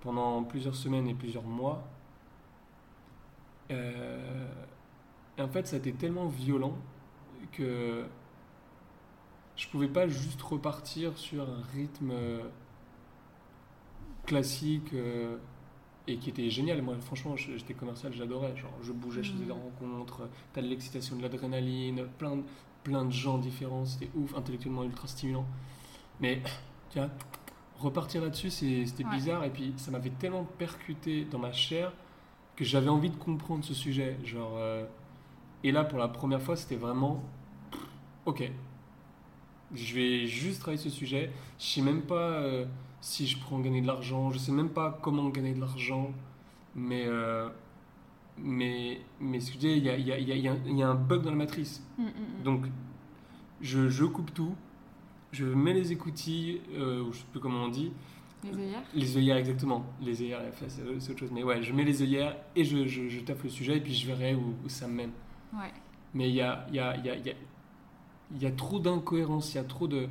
S2: pendant plusieurs semaines et plusieurs mois. Euh, et en fait, ça a été tellement violent que je pouvais pas juste repartir sur un rythme euh, classique euh, et qui était génial. Moi, franchement, j'étais commercial, j'adorais. Genre, je bougeais, je faisais des
S1: Mhm.
S2: rencontres, t'as de l'excitation, de l'adrénaline, plein, de- plein de gens différents, c'était ouf, intellectuellement ultra stimulant. Mais, tu vois, repartir là-dessus, c'était
S1: Ouais.
S2: bizarre et puis ça m'avait tellement percuté dans ma chair que j'avais envie de comprendre ce sujet. Genre, euh, et là, pour la première fois, c'était vraiment, ok, je vais juste travailler ce sujet. Je sais même pas euh, si je pourrais en gagner de l'argent. Je sais même pas comment gagner de l'argent. Mais, euh, mais, mais ce que je dis, il y a, y a- y a- y a un- bug dans la matrice.
S1: Mm, mm, mm.
S2: Donc, je, je coupe tout. Je mets les écoutilles, euh, ou je sais plus comment on dit.
S1: Les œillères
S2: Les œillères, exactement. Les œillères, enfin, c'est autre chose. Mais ouais, je mets les œillères et je, je, je taffe le sujet et puis je verrai où, où ça me mène.
S1: Ouais.
S2: Mais il y a, y, a, y, a, il y a trop d'incohérences, il y a trop de...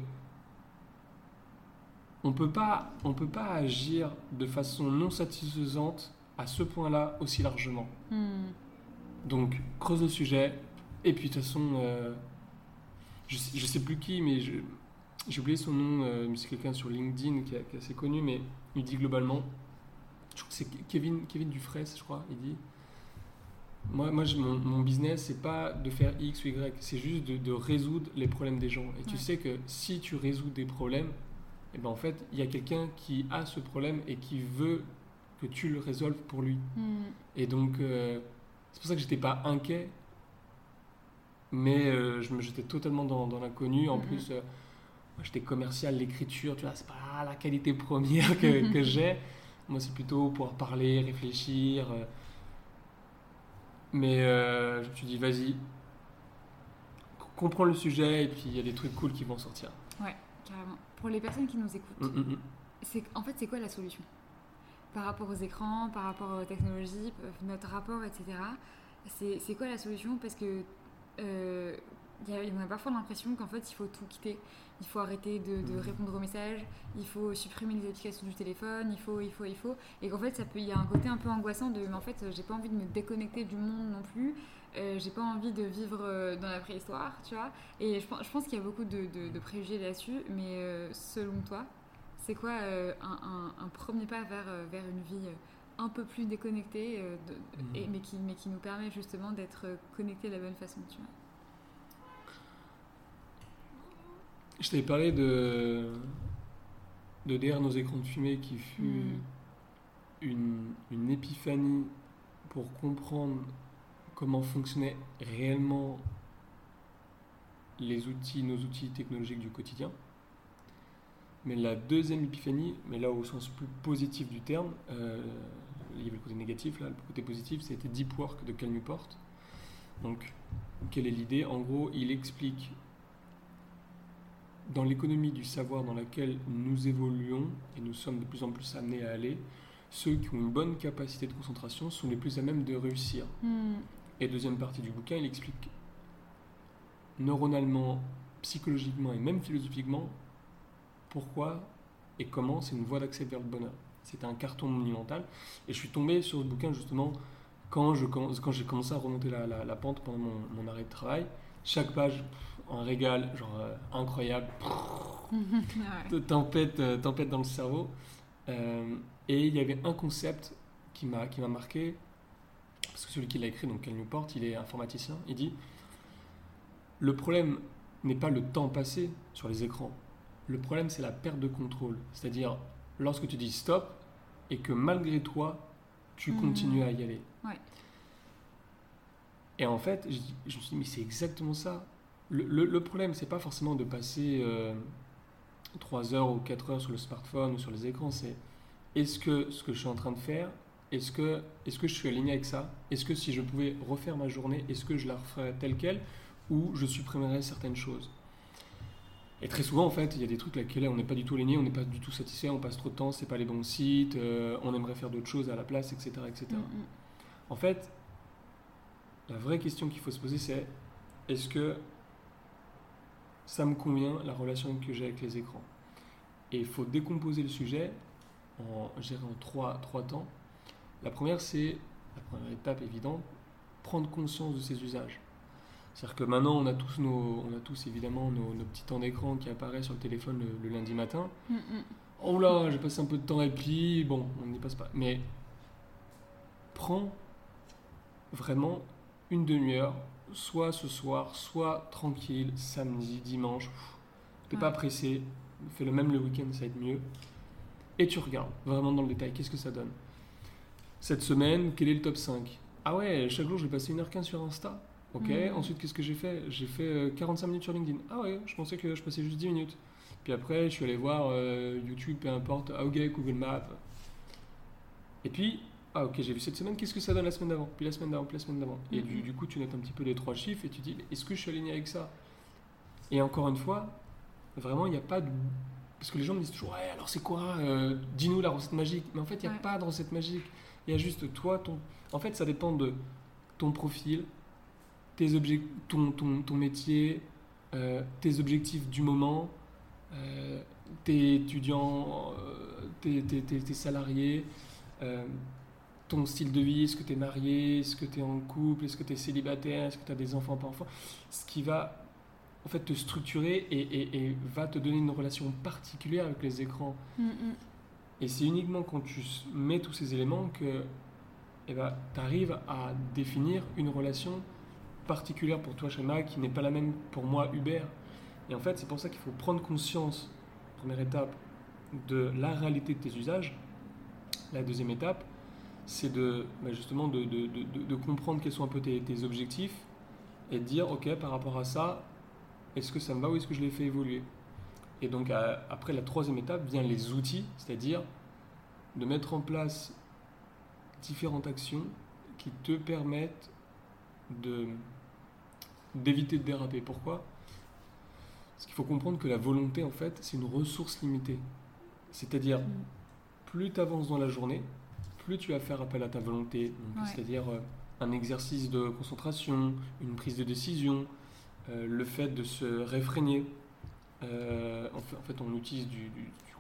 S2: On peut pas, on peut pas agir de façon non satisfaisante à ce point-là aussi largement.
S1: Mm.
S2: Donc, creuse le sujet. Et puis, de toute façon, euh, je, sais, je sais plus qui, mais j'ai oublié son nom. euh, c'est quelqu'un sur LinkedIn qui, est- qui est assez connu, mais il dit globalement. Je crois que c'est Kevin, Kevin Dufresne, je crois. Il dit Moi, moi je- mon, mon business, c'est pas de faire X ou Y, c'est juste de, de résoudre les problèmes des gens. Et tu sais que si tu résous des problèmes, et ben en fait, il y a quelqu'un qui a ce problème et qui veut que tu le résolves pour lui.
S1: Mm.
S2: Et donc, euh, c'est pour ça que j'étais pas inquiet, mais euh, je me jetais totalement dans, dans l'inconnu. En
S1: Mhm.
S2: plus, euh, moi j'étais commercial, l'écriture, tu vois, c'est pas la qualité première que, que j'ai. Moi, c'est plutôt pouvoir parler, réfléchir. Mais euh, je me suis dit, vas-y, comprends le sujet et puis il y a des trucs cool qui vont sortir.
S1: Carrément. Pour les personnes qui nous écoutent,
S2: Mm, mm, mm.
S1: c'est en fait c'est quoi la solution? Par rapport aux écrans, par rapport aux technologies, euh, notre rapport, etc. C'est quoi la solution? Parce que euh, on a parfois l'impression qu'en fait il faut tout quitter. Il faut arrêter de, de
S2: Mhm.
S1: répondre aux messages, il faut supprimer les applications du téléphone, il faut, il faut, il faut. Et qu'en fait ça peut, il y a un côté un peu angoissant de, mais en fait j'ai pas envie de me déconnecter du monde non plus. Euh, j'ai pas envie de vivre euh, dans la préhistoire, tu vois. Et je pense, je pense qu'il y a beaucoup de, de- de préjugés là-dessus, mais euh, selon toi, c'est quoi euh, un, un- un premier pas vers, vers une vie un peu plus déconnectée, de-
S2: Mhm.
S1: et, mais, qui, mais qui nous permet justement d'être connectés de la bonne façon, tu vois?
S2: Je t'avais parlé de, de derrière nos écrans de fumée qui fut
S1: Mm.
S2: une, une épiphanie pour comprendre comment fonctionnaient réellement les outils, nos outils technologiques du quotidien. Mais la deuxième épiphanie, mais là au sens plus positif du terme, euh, il y avait le côté négatif, là, le côté positif, c'était Deep Work de Cal Newport. Donc, quelle est l'idée? En gros, il explique dans l'économie du savoir dans laquelle nous évoluons et nous sommes de plus en plus amenés à aller, ceux qui ont une bonne capacité de concentration sont les plus à même de réussir. Et deuxième partie du bouquin, il explique neuronalement, psychologiquement et même philosophiquement pourquoi et comment c'est une voie d'accès vers le bonheur. C'était un carton monumental. Et je suis tombé sur ce bouquin justement quand, commence- quand j'ai commencé à remonter la, la- la pente pendant mon, mon arrêt de travail. Chaque page, un régal, genre euh, incroyable,
S1: Ouais.
S2: tempête, euh, tempête dans le cerveau. Euh, et il y avait un concept qui m'a qui m'a marqué, parce que celui qui l'a écrit, donc Cal Newport, il est informaticien, il dit Le problème n'est pas le temps passé sur les écrans, le problème c'est la perte de contrôle. C'est-à-dire lorsque tu dis stop et que malgré toi, tu
S1: Mhm.
S2: continues à y aller.
S1: Ouais.
S2: Et en fait, je, je me suis dit, mais c'est exactement ça. Le, le- le problème, c'est pas forcément de passer euh, 3 heures ou 4 heures sur le smartphone ou sur les écrans, c'est est-ce que ce que je suis en train de faire, est-ce que, est que je suis aligné avec ça? Est-ce que si je pouvais refaire ma journée, est-ce que je la referais telle qu'elle ou je supprimerais certaines choses? Et très souvent, en fait, il y a des trucs lesquels on n'est pas du tout aligné, on n'est pas du tout satisfait, on passe trop de temps, c'est pas les bons sites, euh, on aimerait faire d'autres choses à la place, etc. etc.
S1: Mm, mm.
S2: En fait, la vraie question qu'il faut se poser, c'est est-ce que ça me convient la relation que j'ai avec les écrans Et il faut décomposer le sujet en, en trois, trois temps. La première, c'est, la première étape évidente, prendre conscience de ses usages. C'est-à-dire que maintenant, on a tous, nos, on a tous évidemment nos, petits temps d'écran qui apparaissent sur le téléphone le, lundi matin. Mm, mm. Oh là, j'ai passé un peu de temps et puis, bon, on n'y passe pas. Mais prends vraiment une demi-heure, soit ce soir, soit tranquille, samedi, dimanche. T'es pas pressé, fais le même le week-end, ça va être mieux. Et tu regardes vraiment dans le détail, qu'est-ce que ça donne? Cette semaine, quel est le top 5 Ah ouais, chaque jour, je vais passer 1h15 sur Insta. Ok, mm. ensuite, qu'est-ce que j'ai fait? J'ai fait 45 euh, minutes sur LinkedIn. Ah ouais, je pensais que je passais juste 10 minutes. Puis après, je suis allé voir euh, YouTube, peu importe, ok, Google Maps. Et puis, ah ok, j'ai vu cette semaine, qu'est-ce que ça donne la semaine d'avant? Puis la semaine d'avant, puis la semaine d'avant. Et du, mm-hmm. du, coup, tu notes un petit peu les trois chiffres et tu dis, est-ce que je suis aligné avec ça? Et encore une fois, vraiment, il n'y a pas de... Parce que les gens me disent toujours, ouais, alors c'est quoi euh, Dis-nous la recette magique. Mais en fait, il n'y a pas de recette magique. Il y a juste toi, ton... En fait, ça dépend de ton profil, tes ton, ton, ton, métier, euh, tes objectifs du moment, euh, tes étudiants, tes, tes, tes, salariés, ton style de vie, est-ce que tu es marié, est-ce que tu es en couple, est-ce que tu es célibataire, est-ce que tu as des enfants, pas enfants, ce qui va en fait te structurer et, va te donner une relation particulière avec les écrans. Mm, mm. Et c'est uniquement quand tu mets tous ces éléments que eh ben, tu arrives à définir une relation particulière pour toi, Shema, qui n'est pas la même pour moi, Hubert. Et en fait, c'est pour ça qu'il faut prendre conscience, première étape, de la réalité de tes usages. La deuxième étape, c'est de bah, justement de, de, de, de, comprendre quels sont un peu tes, tes, objectifs et de dire ok par rapport à ça est-ce que ça me va ou est-ce que je l'ai fait évoluer? Et donc après la troisième étape vient les outils c'est-à-dire de mettre en place différentes actions qui te permettent de d'éviter de déraper. Pourquoi? Parce qu'il faut comprendre que la volonté en fait c'est une ressource limitée. C'est-à-dire mm. plus tu avances dans la journée plus tu vas faire appel à ta volonté, c'est-à-dire euh, un exercice de concentration, une prise de décision, euh, le fait de se réfréner. Euh, en, fait, on utilise du,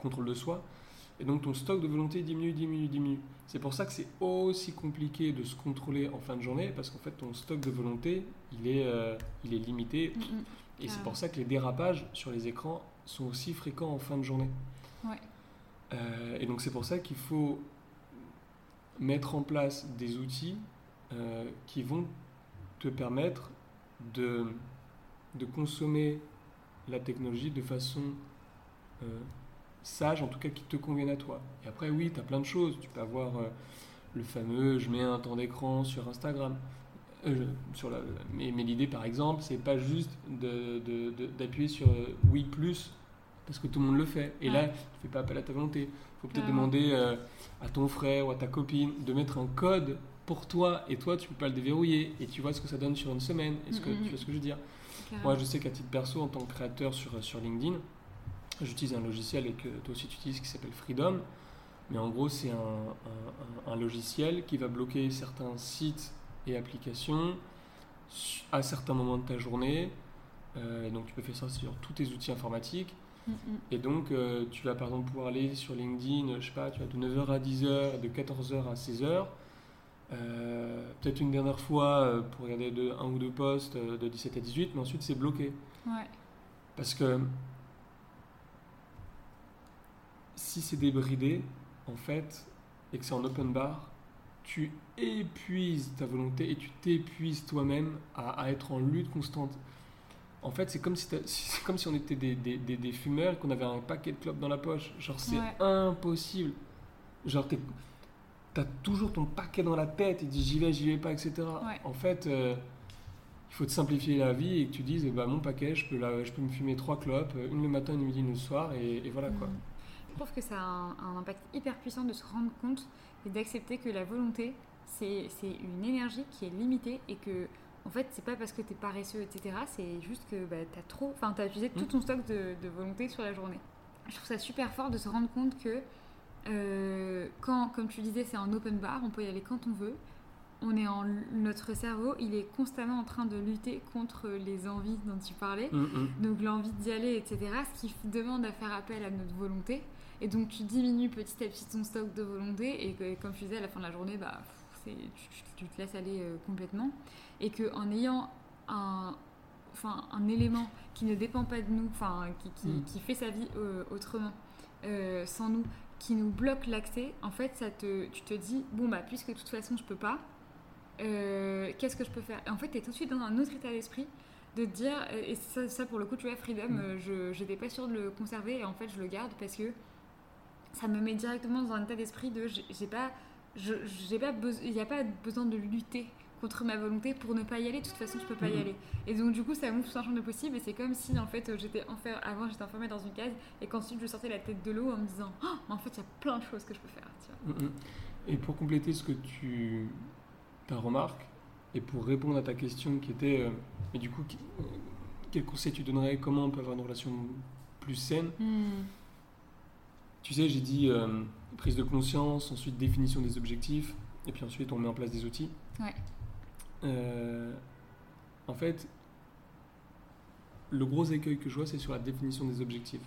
S2: contrôle de soi. Et donc ton stock de volonté diminue, diminue, diminue. C'est pour ça que c'est aussi compliqué de se contrôler en fin de journée, parce qu'en fait ton stock de volonté, il est, il est limité. Mm, mm. Et c'est pour ça que les dérapages sur les écrans sont aussi fréquents en fin de journée. et donc c'est pour ça qu'il faut mettre en place des outils euh, qui vont te permettre de, de consommer la technologie de façon euh, sage, en tout cas qui te convienne à toi. Et après, oui, tu as plein de choses. Tu peux avoir euh, le fameux je mets un temps d'écran sur Instagram. sur la, mais, l'idée, par exemple, c'est pas juste d'appuyer de, sur oui plus parce que tout le monde le fait. Et là, tu fais pas appel à ta volonté. Faut peut-être demander euh, à ton frère ou à ta copine de mettre un code pour toi. Et toi tu peux pas le déverrouiller. Et tu vois ce que ça donne sur une semaine. Est-ce que tu vois ce que je veux dire? Moi je sais qu'à titre perso en tant que créateur sur, sur LinkedIn, j'utilise un logiciel et que toi aussi tu utilises qui s'appelle Freedom. Mais en gros c'est un, un, logiciel qui va bloquer certains sites et applications à certains moments de ta journée. Euh, donc tu peux faire ça sur tous tes outils informatiques et donc, euh, tu vas par exemple pouvoir aller sur LinkedIn, je sais pas, tu vas de 9h à 10h, de 14h à 16h. Euh, peut-être une dernière fois euh, pour regarder de, un ou deux posts de 17 à 18, mais ensuite c'est bloqué. Ouais. Parce que si c'est débridé, en fait, et que c'est en open bar, tu épuises ta volonté et tu t'épuises toi-même à, à, être en lutte constante en fait, c'est comme si, comme si on était des, des, des, fumeurs et qu'on avait un paquet de clopes dans la poche. Genre, c'est impossible. Genre, t'as toujours ton paquet dans la tête et dis j'y vais, j'y vais pas, etc. En fait, euh, il faut te simplifier la vie et que tu dises, bah, mon paquet, je peux, je peux me fumer trois clopes, une le matin, une midi, une le soir, et, voilà quoi. Mm.
S1: Je trouve que ça a un, un, impact hyper puissant de se rendre compte et d'accepter que la volonté, c'est une énergie qui est limitée et que en fait, c'est pas parce que tu es paresseux, etc. C'est juste que bah, tu as trop. Enfin, tu as utilisé tout mm. ton stock de, volonté sur la journée. Je trouve ça super fort de se rendre compte que, euh, quand, comme tu disais, c'est un open bar, on peut y aller quand on veut. on est en notre cerveau, il est constamment en train de lutter contre les envies dont tu parlais.
S2: Mm, mm.
S1: Donc l'envie d'y aller, etc. Ce qui demande à faire appel à notre volonté. Et donc tu diminues petit à petit ton stock de volonté. Et que, comme je disais, à la fin de la journée, bah, tu, te laisses aller euh, complètement. Et qu'en ayant un, enfin, un élément qui ne dépend pas de nous, enfin, qui, qui,
S2: Mm.
S1: qui fait sa vie euh, autrement, euh, sans nous, qui nous bloque l'accès, en fait, ça te, tu te dis, bon, bah, puisque de toute façon, je peux pas, qu'est-ce que je peux faire? Et en fait, tu es tout de suite dans un autre état d'esprit de te dire, et ça, ça, pour le coup, tu vois, Freedom,
S2: Mm.
S1: je j'étais pas sûre de le conserver, et en fait, je le garde parce que ça me met directement dans un état d'esprit de, j'ai pas, j'ai pas il n'y a pas besoin de lutter contre ma volonté pour ne pas y aller, de toute façon, je peux pas y
S2: Mhm.
S1: aller. Et donc, du coup, ça m'ouvre tout un champ de possible, et c'est comme si, en fait, j'étais enfer... avant, j'étais enfermée dans une case, et qu'ensuite, je sortais la tête de l'eau en me disant, oh, mais en fait, il y a plein de choses que je peux faire, tu vois.
S2: Mm, mm. Et pour compléter ce que tu ta remarque, et pour répondre à ta question qui était, euh, mais du coup, euh, quel conseil tu donnerais? Comment on peut avoir une relation plus saine? Tu sais, j'ai dit euh, prise de conscience, ensuite définition des objectifs, et puis ensuite on met en place des outils.
S1: Ouais.
S2: Euh, en fait, le gros écueil que je vois, c'est sur la définition des objectifs.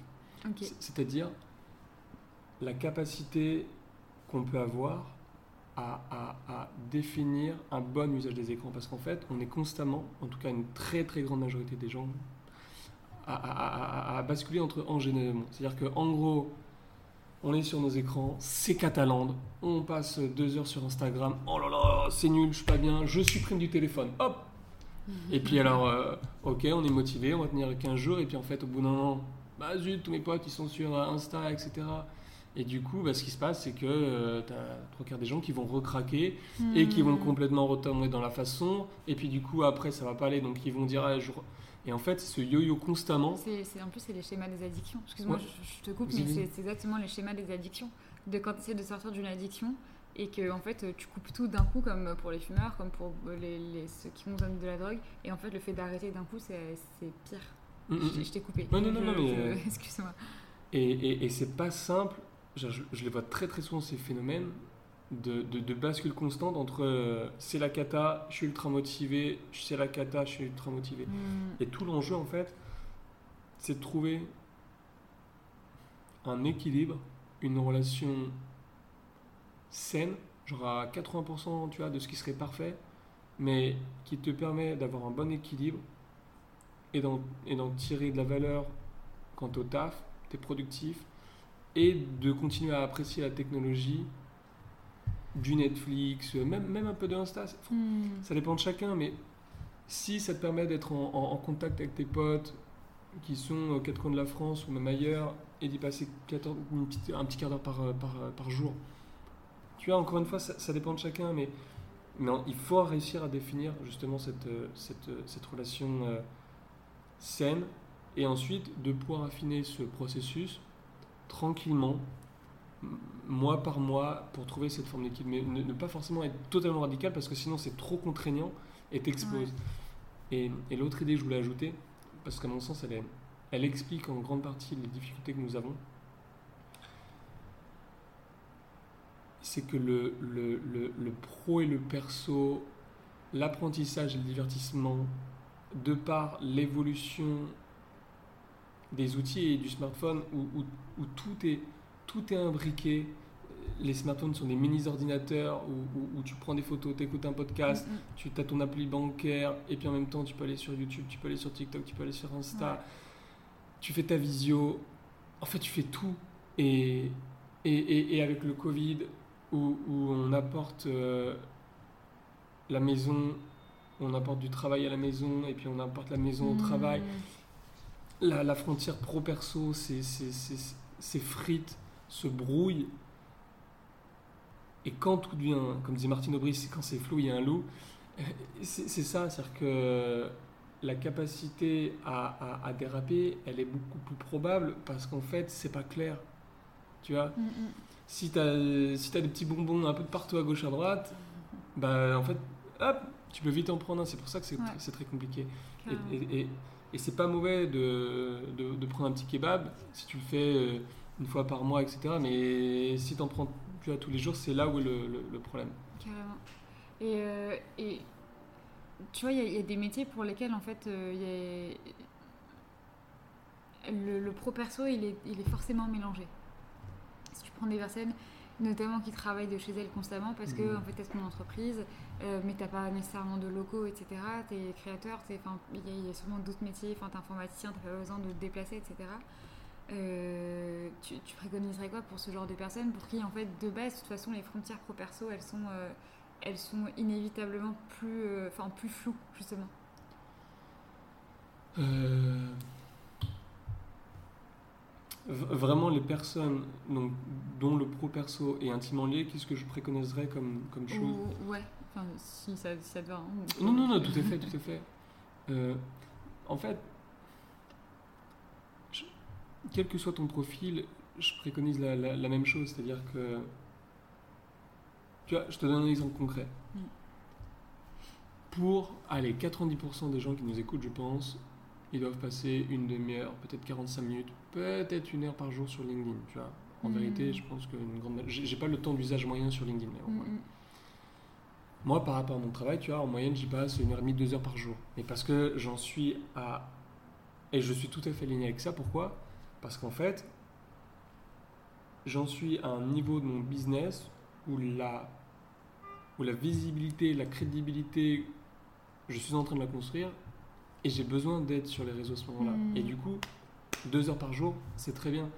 S1: Ok.
S2: C- C'est-à-dire la capacité qu'on peut avoir à, à- à définir un bon usage des écrans. Parce qu'en fait, on est constamment, en tout cas une très très grande majorité des gens, à, à- basculer entre et Neumont. C'est-à-dire qu'en gros, on est sur nos écrans, c'est Catalande, on passe deux heures sur Instagram, oh là là, c'est nul, je suis pas bien, je supprime du téléphone, hop. Et puis alors, euh, ok, on est motivé, on va tenir 15 jours, et puis en fait, au bout d'un an, bah zut, tous mes potes, ils sont sur euh, Insta, etc. Et du coup, bah, ce qui se passe, c'est que euh, t'as trois quarts des gens qui vont recraquer et qui vont
S1: Hmm.
S2: complètement retomber dans la façon. Et puis du coup, après, ça va pas aller, donc ils vont dire, ah, je et en fait, ce yo-yo constamment.
S1: C'est, c'est- en plus, c'est les schémas des addictions. Excuse-moi,
S2: Ouais.
S1: je, je te coupe, mais c'est, exactement les schémas des addictions. De quand tu essaies de sortir d'une addiction et que en fait, tu coupes tout d'un coup, comme pour les fumeurs, comme pour les, les- ceux qui consomment de la drogue. Et en fait, le fait d'arrêter d'un coup, c'est, c'est pire.
S2: Mm, mm,
S1: Je,
S2: mm.
S1: je t'ai coupé.
S2: Non, non, non, mais,
S1: je-
S2: euh,
S1: Excuse-moi.
S2: Et, et, et c'est pas simple. Je, je- je les vois très très souvent ces phénomènes de, de, de bascule constante entre euh, c'est la cata, je suis ultra motivé, c'est la cata, je suis ultra motivé.
S1: Hmm.
S2: Et tout l'enjeu, en fait, c'est de trouver un équilibre, une relation saine, genre à 80% tu vois, de ce qui serait parfait, mais qui te permet d'avoir un bon équilibre et d'en et d'en tirer de la valeur quant au taf, t'es productif, et de continuer à apprécier la technologie, du Netflix, même, même un peu de Insta.
S1: Hmm.
S2: Ça dépend de chacun, mais si ça te permet d'être en, en- en contact avec tes potes qui sont aux quatre coins de la France ou même ailleurs et d'y passer 14 une petite- un petit quart d'heure par, euh, par, euh, par jour, tu vois, encore une fois, ça, ça dépend de chacun, mais, mais il faut réussir à définir justement cette, euh, cette, euh, cette relation euh, saine et ensuite de pouvoir affiner ce processus tranquillement mois par mois pour trouver cette forme d'équilibre. Mais ne, ne pas forcément être totalement radical parce que sinon c'est trop contraignant et t'exploses. Et, et l'autre idée que je voulais ajouter, parce qu'à mon sens elle, est, elle explique en grande partie les difficultés que nous avons, c'est que le, le, le, le pro et le perso, l'apprentissage et le divertissement, de par l'évolution des outils et du smartphone où, où, où tout, est, tout est imbriqué. Les smartphones sont des mini-ordinateurs où, où- où tu prends des photos, tu écoutes un podcast,
S1: Hmm, hmm.
S2: tu as ton appli bancaire et puis en même temps tu peux aller sur YouTube, tu peux aller sur TikTok, tu peux aller sur Insta,
S1: Ouais.
S2: tu fais ta visio, en fait tu fais tout. Et, et, et, et avec le Covid où, où on apporte euh, la maison, on apporte du travail à la maison et puis on apporte la maison au travail,
S1: Hmm.
S2: la, la frontière pro-perso c'est- s'effrite, se brouille. Et quand tout devient, comme disait Martine Aubry, c'est quand c'est flou, il y a un loup. Euh, C'est ça, c'est-à-dire que la capacité à, à- à déraper, elle est beaucoup plus probable parce qu'en fait, c'est pas clair. Tu vois?
S1: Hmm, hmm.
S2: si tu as, si t'as des petits bonbons un peu de partout à gauche à droite, bah en fait, hop, tu peux vite en prendre un. C'est pour ça que c'est
S1: Ouais.
S2: tr- très compliqué. Et, et, et- et c'est pas mauvais de, de, de prendre un petit kebab si tu le fais euh, une fois par mois, etc. Mais si tu en prends vois, tous les jours, c'est là où est le, le- le problème.
S1: Carrément. Et, euh, et tu vois, il y, a des métiers pour lesquels, en fait, euh, le, le pro-perso, il est, il est forcément mélangé. Si tu prends des personnes notamment qui travaillent de chez elles constamment parce que mmh. en fait t'es ton entreprise euh, mais t'as pas nécessairement de locaux etc t'es créateur il y, a sûrement d'autres métiers enfin t'es informaticien t'as pas besoin de te déplacer etc euh, tu, préconiserais quoi pour ce genre de personnes pour qui en fait de base de toute façon les frontières pro perso elles sont euh, elles sont inévitablement plus enfin plus floues justement
S2: vraiment les personnes donc, dont le pro perso est intimement lié, qu'est-ce que je préconiserais comme, comme chose?
S1: Ouais, enfin, si ça, ça te va. Hein,
S2: non, non, non, tout à fait, tout à fait. Euh, en fait, quel que soit ton profil, je préconise la, la, même chose, c'est-à-dire que. Tu vois, je te donne un exemple concret. Mm. Pour, allez, 90% des gens qui nous écoutent, je pense, ils doivent passer une demi-heure, peut-être 45 minutes, peut-être une heure par jour sur LinkedIn, tu vois. En vérité, mm. je pense que grande... j'ai pas le temps d'usage moyen sur LinkedIn, mais mm, mm. Moi, par rapport à mon travail, tu vois, en moyenne, j'y passe une heure et demie, deux heures par jour. Mais parce que j'en suis à... Et je suis tout à fait aligné avec ça. Pourquoi? Parce qu'en fait, j'en suis à un niveau de mon business où la, où la visibilité, la crédibilité, je suis en train de la construire et j'ai besoin d'être sur les réseaux à ce moment-là. Et du coup, deux heures par jour, c'est très bien.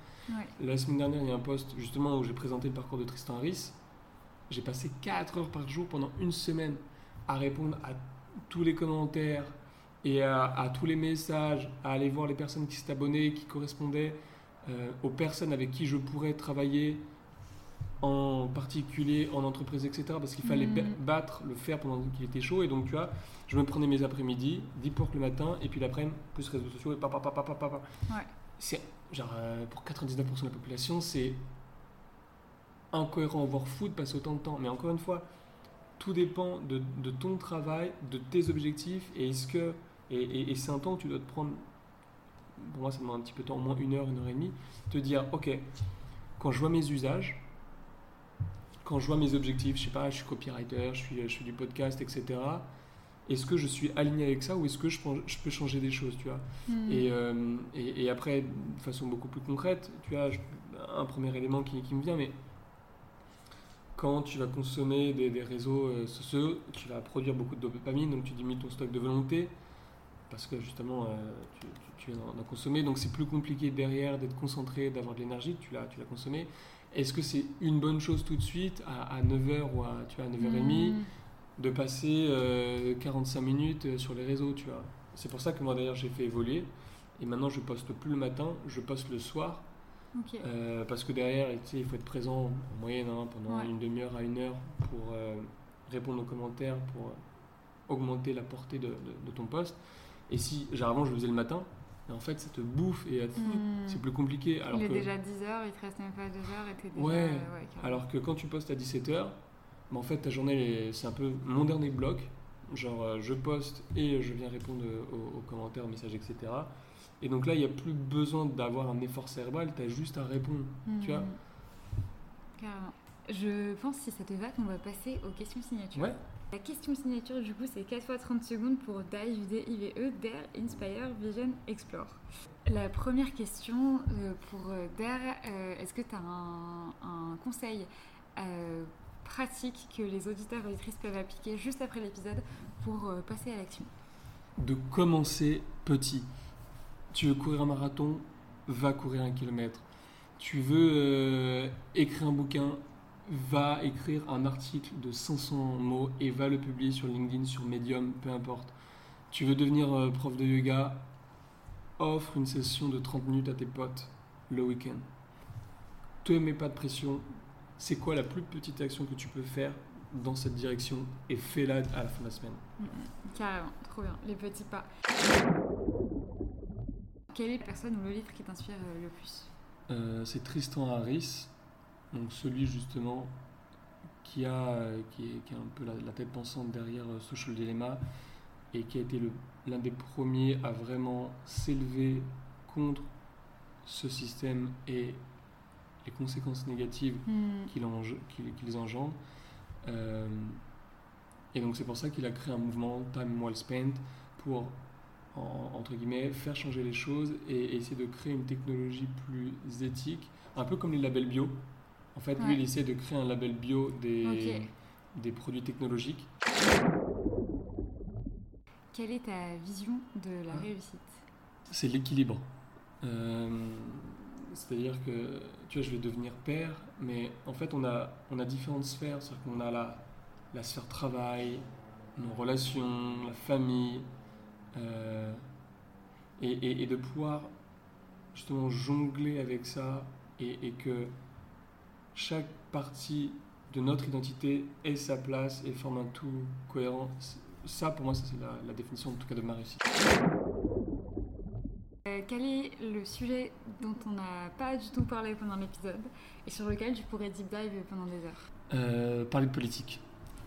S2: La semaine dernière, il y a un post justement où j'ai présenté le parcours de Tristan Harris. J'ai passé 4 heures par jour pendant une semaine à répondre à tous les commentaires et à, tous les messages, à aller voir les personnes qui s'étaient abonnées, qui correspondaient euh, aux personnes avec qui je pourrais travailler en particulier en entreprise, etc. Parce qu'il fallait mm. battre le fer pendant qu'il était chaud. Et donc, tu vois, je me prenais mes après-midi, 10 portes le matin, et puis l'après-midi, plus réseaux sociaux, et papa, papa, papa, papa. Ouais. C'est, genre, euh, pour 99% de la population, c'est incohérent, voire fou de passer autant de temps. Mais encore une fois, tout dépend de, de ton travail, de tes objectifs, et est-ce que. Et, et, c'est un temps que tu dois te prendre. Pour moi, ça demande un petit peu de temps, au moins une heure, une heure et demie. Te dire, ok, quand je vois mes usages, quand je vois mes objectifs, je sais pas, je suis copywriter, je, suis, je fais du podcast, etc. Est-ce que je suis aligné avec ça ou est-ce que je, je, peux changer des choses, tu vois? Hmm. euh, et, et, après, de façon beaucoup plus concrète, tu vois, un premier élément qui, qui, me vient, mais quand tu vas consommer des, des réseaux euh, sociaux, tu vas produire beaucoup de dopamine, donc tu diminues ton stock de volonté, parce que justement, euh, tu, tu, tu, en as consommé, donc c'est plus compliqué derrière d'être concentré, d'avoir de l'énergie, tu l'as, tu l'as consommé. Est-ce que c'est une bonne chose tout de suite à, 9h ou à, tu vois, à 9h30 hmm. de passer 45 euh, minutes euh, sur les réseaux, tu vois? C'est pour ça que moi d'ailleurs j'ai fait évoluer et maintenant je poste plus le matin, je poste le soir. Euh, parce que derrière, il faut être présent en moyenne hein, pendant une demi-heure à une heure pour répondre aux commentaires, pour augmenter la portée de, de ton poste. Et si, généralement, je le faisais le matin, et en fait, ça te bouffe et hmm. c'est plus compliqué.
S1: Alors il est déjà 10h, il te reste même pas 2 heures et t'es
S2: déjà. Ouais, alors que quand tu postes à 17h, bah, en fait, ta journée, c'est un peu mon dernier bloc. Genre, euh, je poste et je viens répondre aux, commentaires, aux messages, etc. Et donc là, il n'y a plus besoin d'avoir un effort cérébral, tu as juste à répondre. Tu vois hmm.
S1: Carrément. Je pense, si ça te va, qu'on va passer aux questions signatures.
S2: Ouais.
S1: La question signature, du coup, c'est 4 fois 30 secondes pour DIVE, D-I-V-E, Dare, Inspire, Vision, Explore. La première question euh, pour euh, Dare, euh, est-ce que tu as un, conseil pratique que les auditeurs et auditrices peuvent appliquer juste après l'épisode pour passer à l'action?
S2: De commencer petit. Tu veux courir un marathon, va courir un kilomètre. Tu veux écrire un bouquin, va écrire un article de 500 mots et va le publier sur LinkedIn, sur Medium, peu importe. Tu veux devenir euh, prof de yoga, offre une session de 30 minutes à tes potes le week-end. Te mets pas de pression. C'est quoi la plus petite action que tu peux faire dans cette direction et fais-la à la fin de la semaine?
S1: Mm, mm. carrément, trop bien, les petits pas. Quelle est la personne ou le livre qui t'inspire euh, le plus?
S2: Euh, C'est Tristan Harris, donc celui justement qui, a, qui, est, qui a un peu la, tête pensante derrière euh, Social Dilemma et qui a été l'un des premiers à vraiment s'élever contre ce système et les conséquences négatives hmm. qu'il qu'ils engendrent. Euh, Et donc c'est pour ça qu'il a créé un mouvement Time Well Spent pour, entre guillemets, faire changer les choses et, essayer de créer une technologie plus éthique, un peu comme les labels bio. En fait, lui, il essaie de créer un label bio des, des produits technologiques.
S1: Quelle est ta vision de la réussite?
S2: C'est l'équilibre. Euh, c'est-à-dire que, tu vois, je vais devenir père, mais en fait, on a, on a différentes sphères. C'est-à-dire qu'on a la, la sphère travail, nos relations, la famille, euh, et, et, de pouvoir justement jongler avec ça et, et, que chaque partie de notre identité ait sa place et forme un tout cohérent. Ça, pour moi, c'est la, la, définition en tout cas de ma réussite.
S1: Euh, quel est le sujet dont on n'a pas du tout parlé pendant l'épisode et sur lequel tu pourrais deep dive pendant des heures?
S2: Euh, Parler de politique.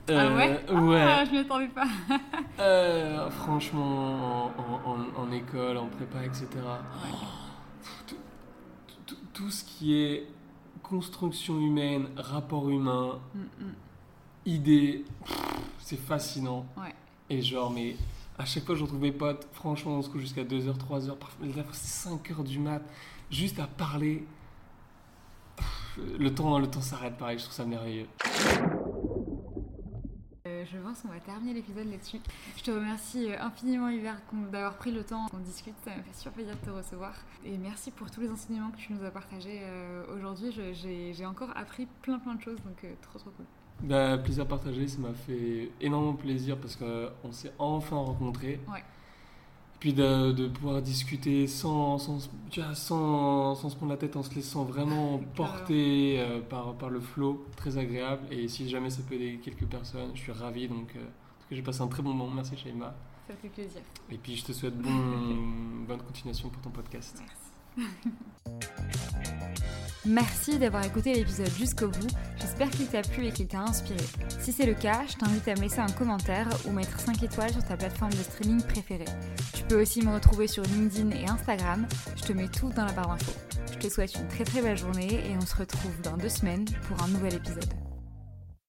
S1: ah ouais, euh, ouais. Ah, je ne m'attendais pas.
S2: euh, franchement, en, en, école, en prépa, etc. Tout, tout, ce qui est construction humaine, rapport humain, mm, mm. idée, c'est fascinant.
S1: Ouais.
S2: Et genre, mais à chaque fois je retrouve mes potes, franchement, on se couche jusqu'à 2h, 3h, parfois 5h du mat, juste à parler. Le temps, le temps s'arrête pareil, je trouve ça merveilleux.
S1: Euh, je pense qu'on va terminer l'épisode là-dessus. Je te remercie euh, infiniment, Hubert, d'avoir pris le temps qu'on discute. Ça me fait super plaisir de te recevoir. Et merci pour tous les enseignements que tu nous as partagés euh, aujourd'hui. J'ai encore appris plein plein de choses, donc trop trop cool.
S2: Bah, plaisir partagé, ça m'a fait énormément plaisir parce qu'on s'est enfin rencontrés.
S1: Ouais.
S2: Puis de, de pouvoir discuter sans, sans, tu vois, sans, sans, se prendre la tête, en se laissant vraiment porter euh, par, par le flow, très agréable. Et si jamais ça peut aider quelques personnes, je suis ravi. Donc, euh, en tout cas, j'ai passé un très bon moment. Merci, Shaima.
S1: Ça fait plaisir.
S2: Et puis, je te souhaite bon, bonne continuation pour ton podcast.
S1: Merci. Merci d'avoir écouté l'épisode jusqu'au bout, j'espère qu'il t'a plu et qu'il t'a inspiré. Si c'est le cas, je t'invite à me laisser un commentaire ou mettre 5 étoiles sur ta plateforme de streaming préférée. Tu peux aussi me retrouver sur LinkedIn et Instagram, je te mets tout dans la barre d'infos. Je te souhaite une très très belle journée et on se retrouve dans deux semaines pour un nouvel épisode.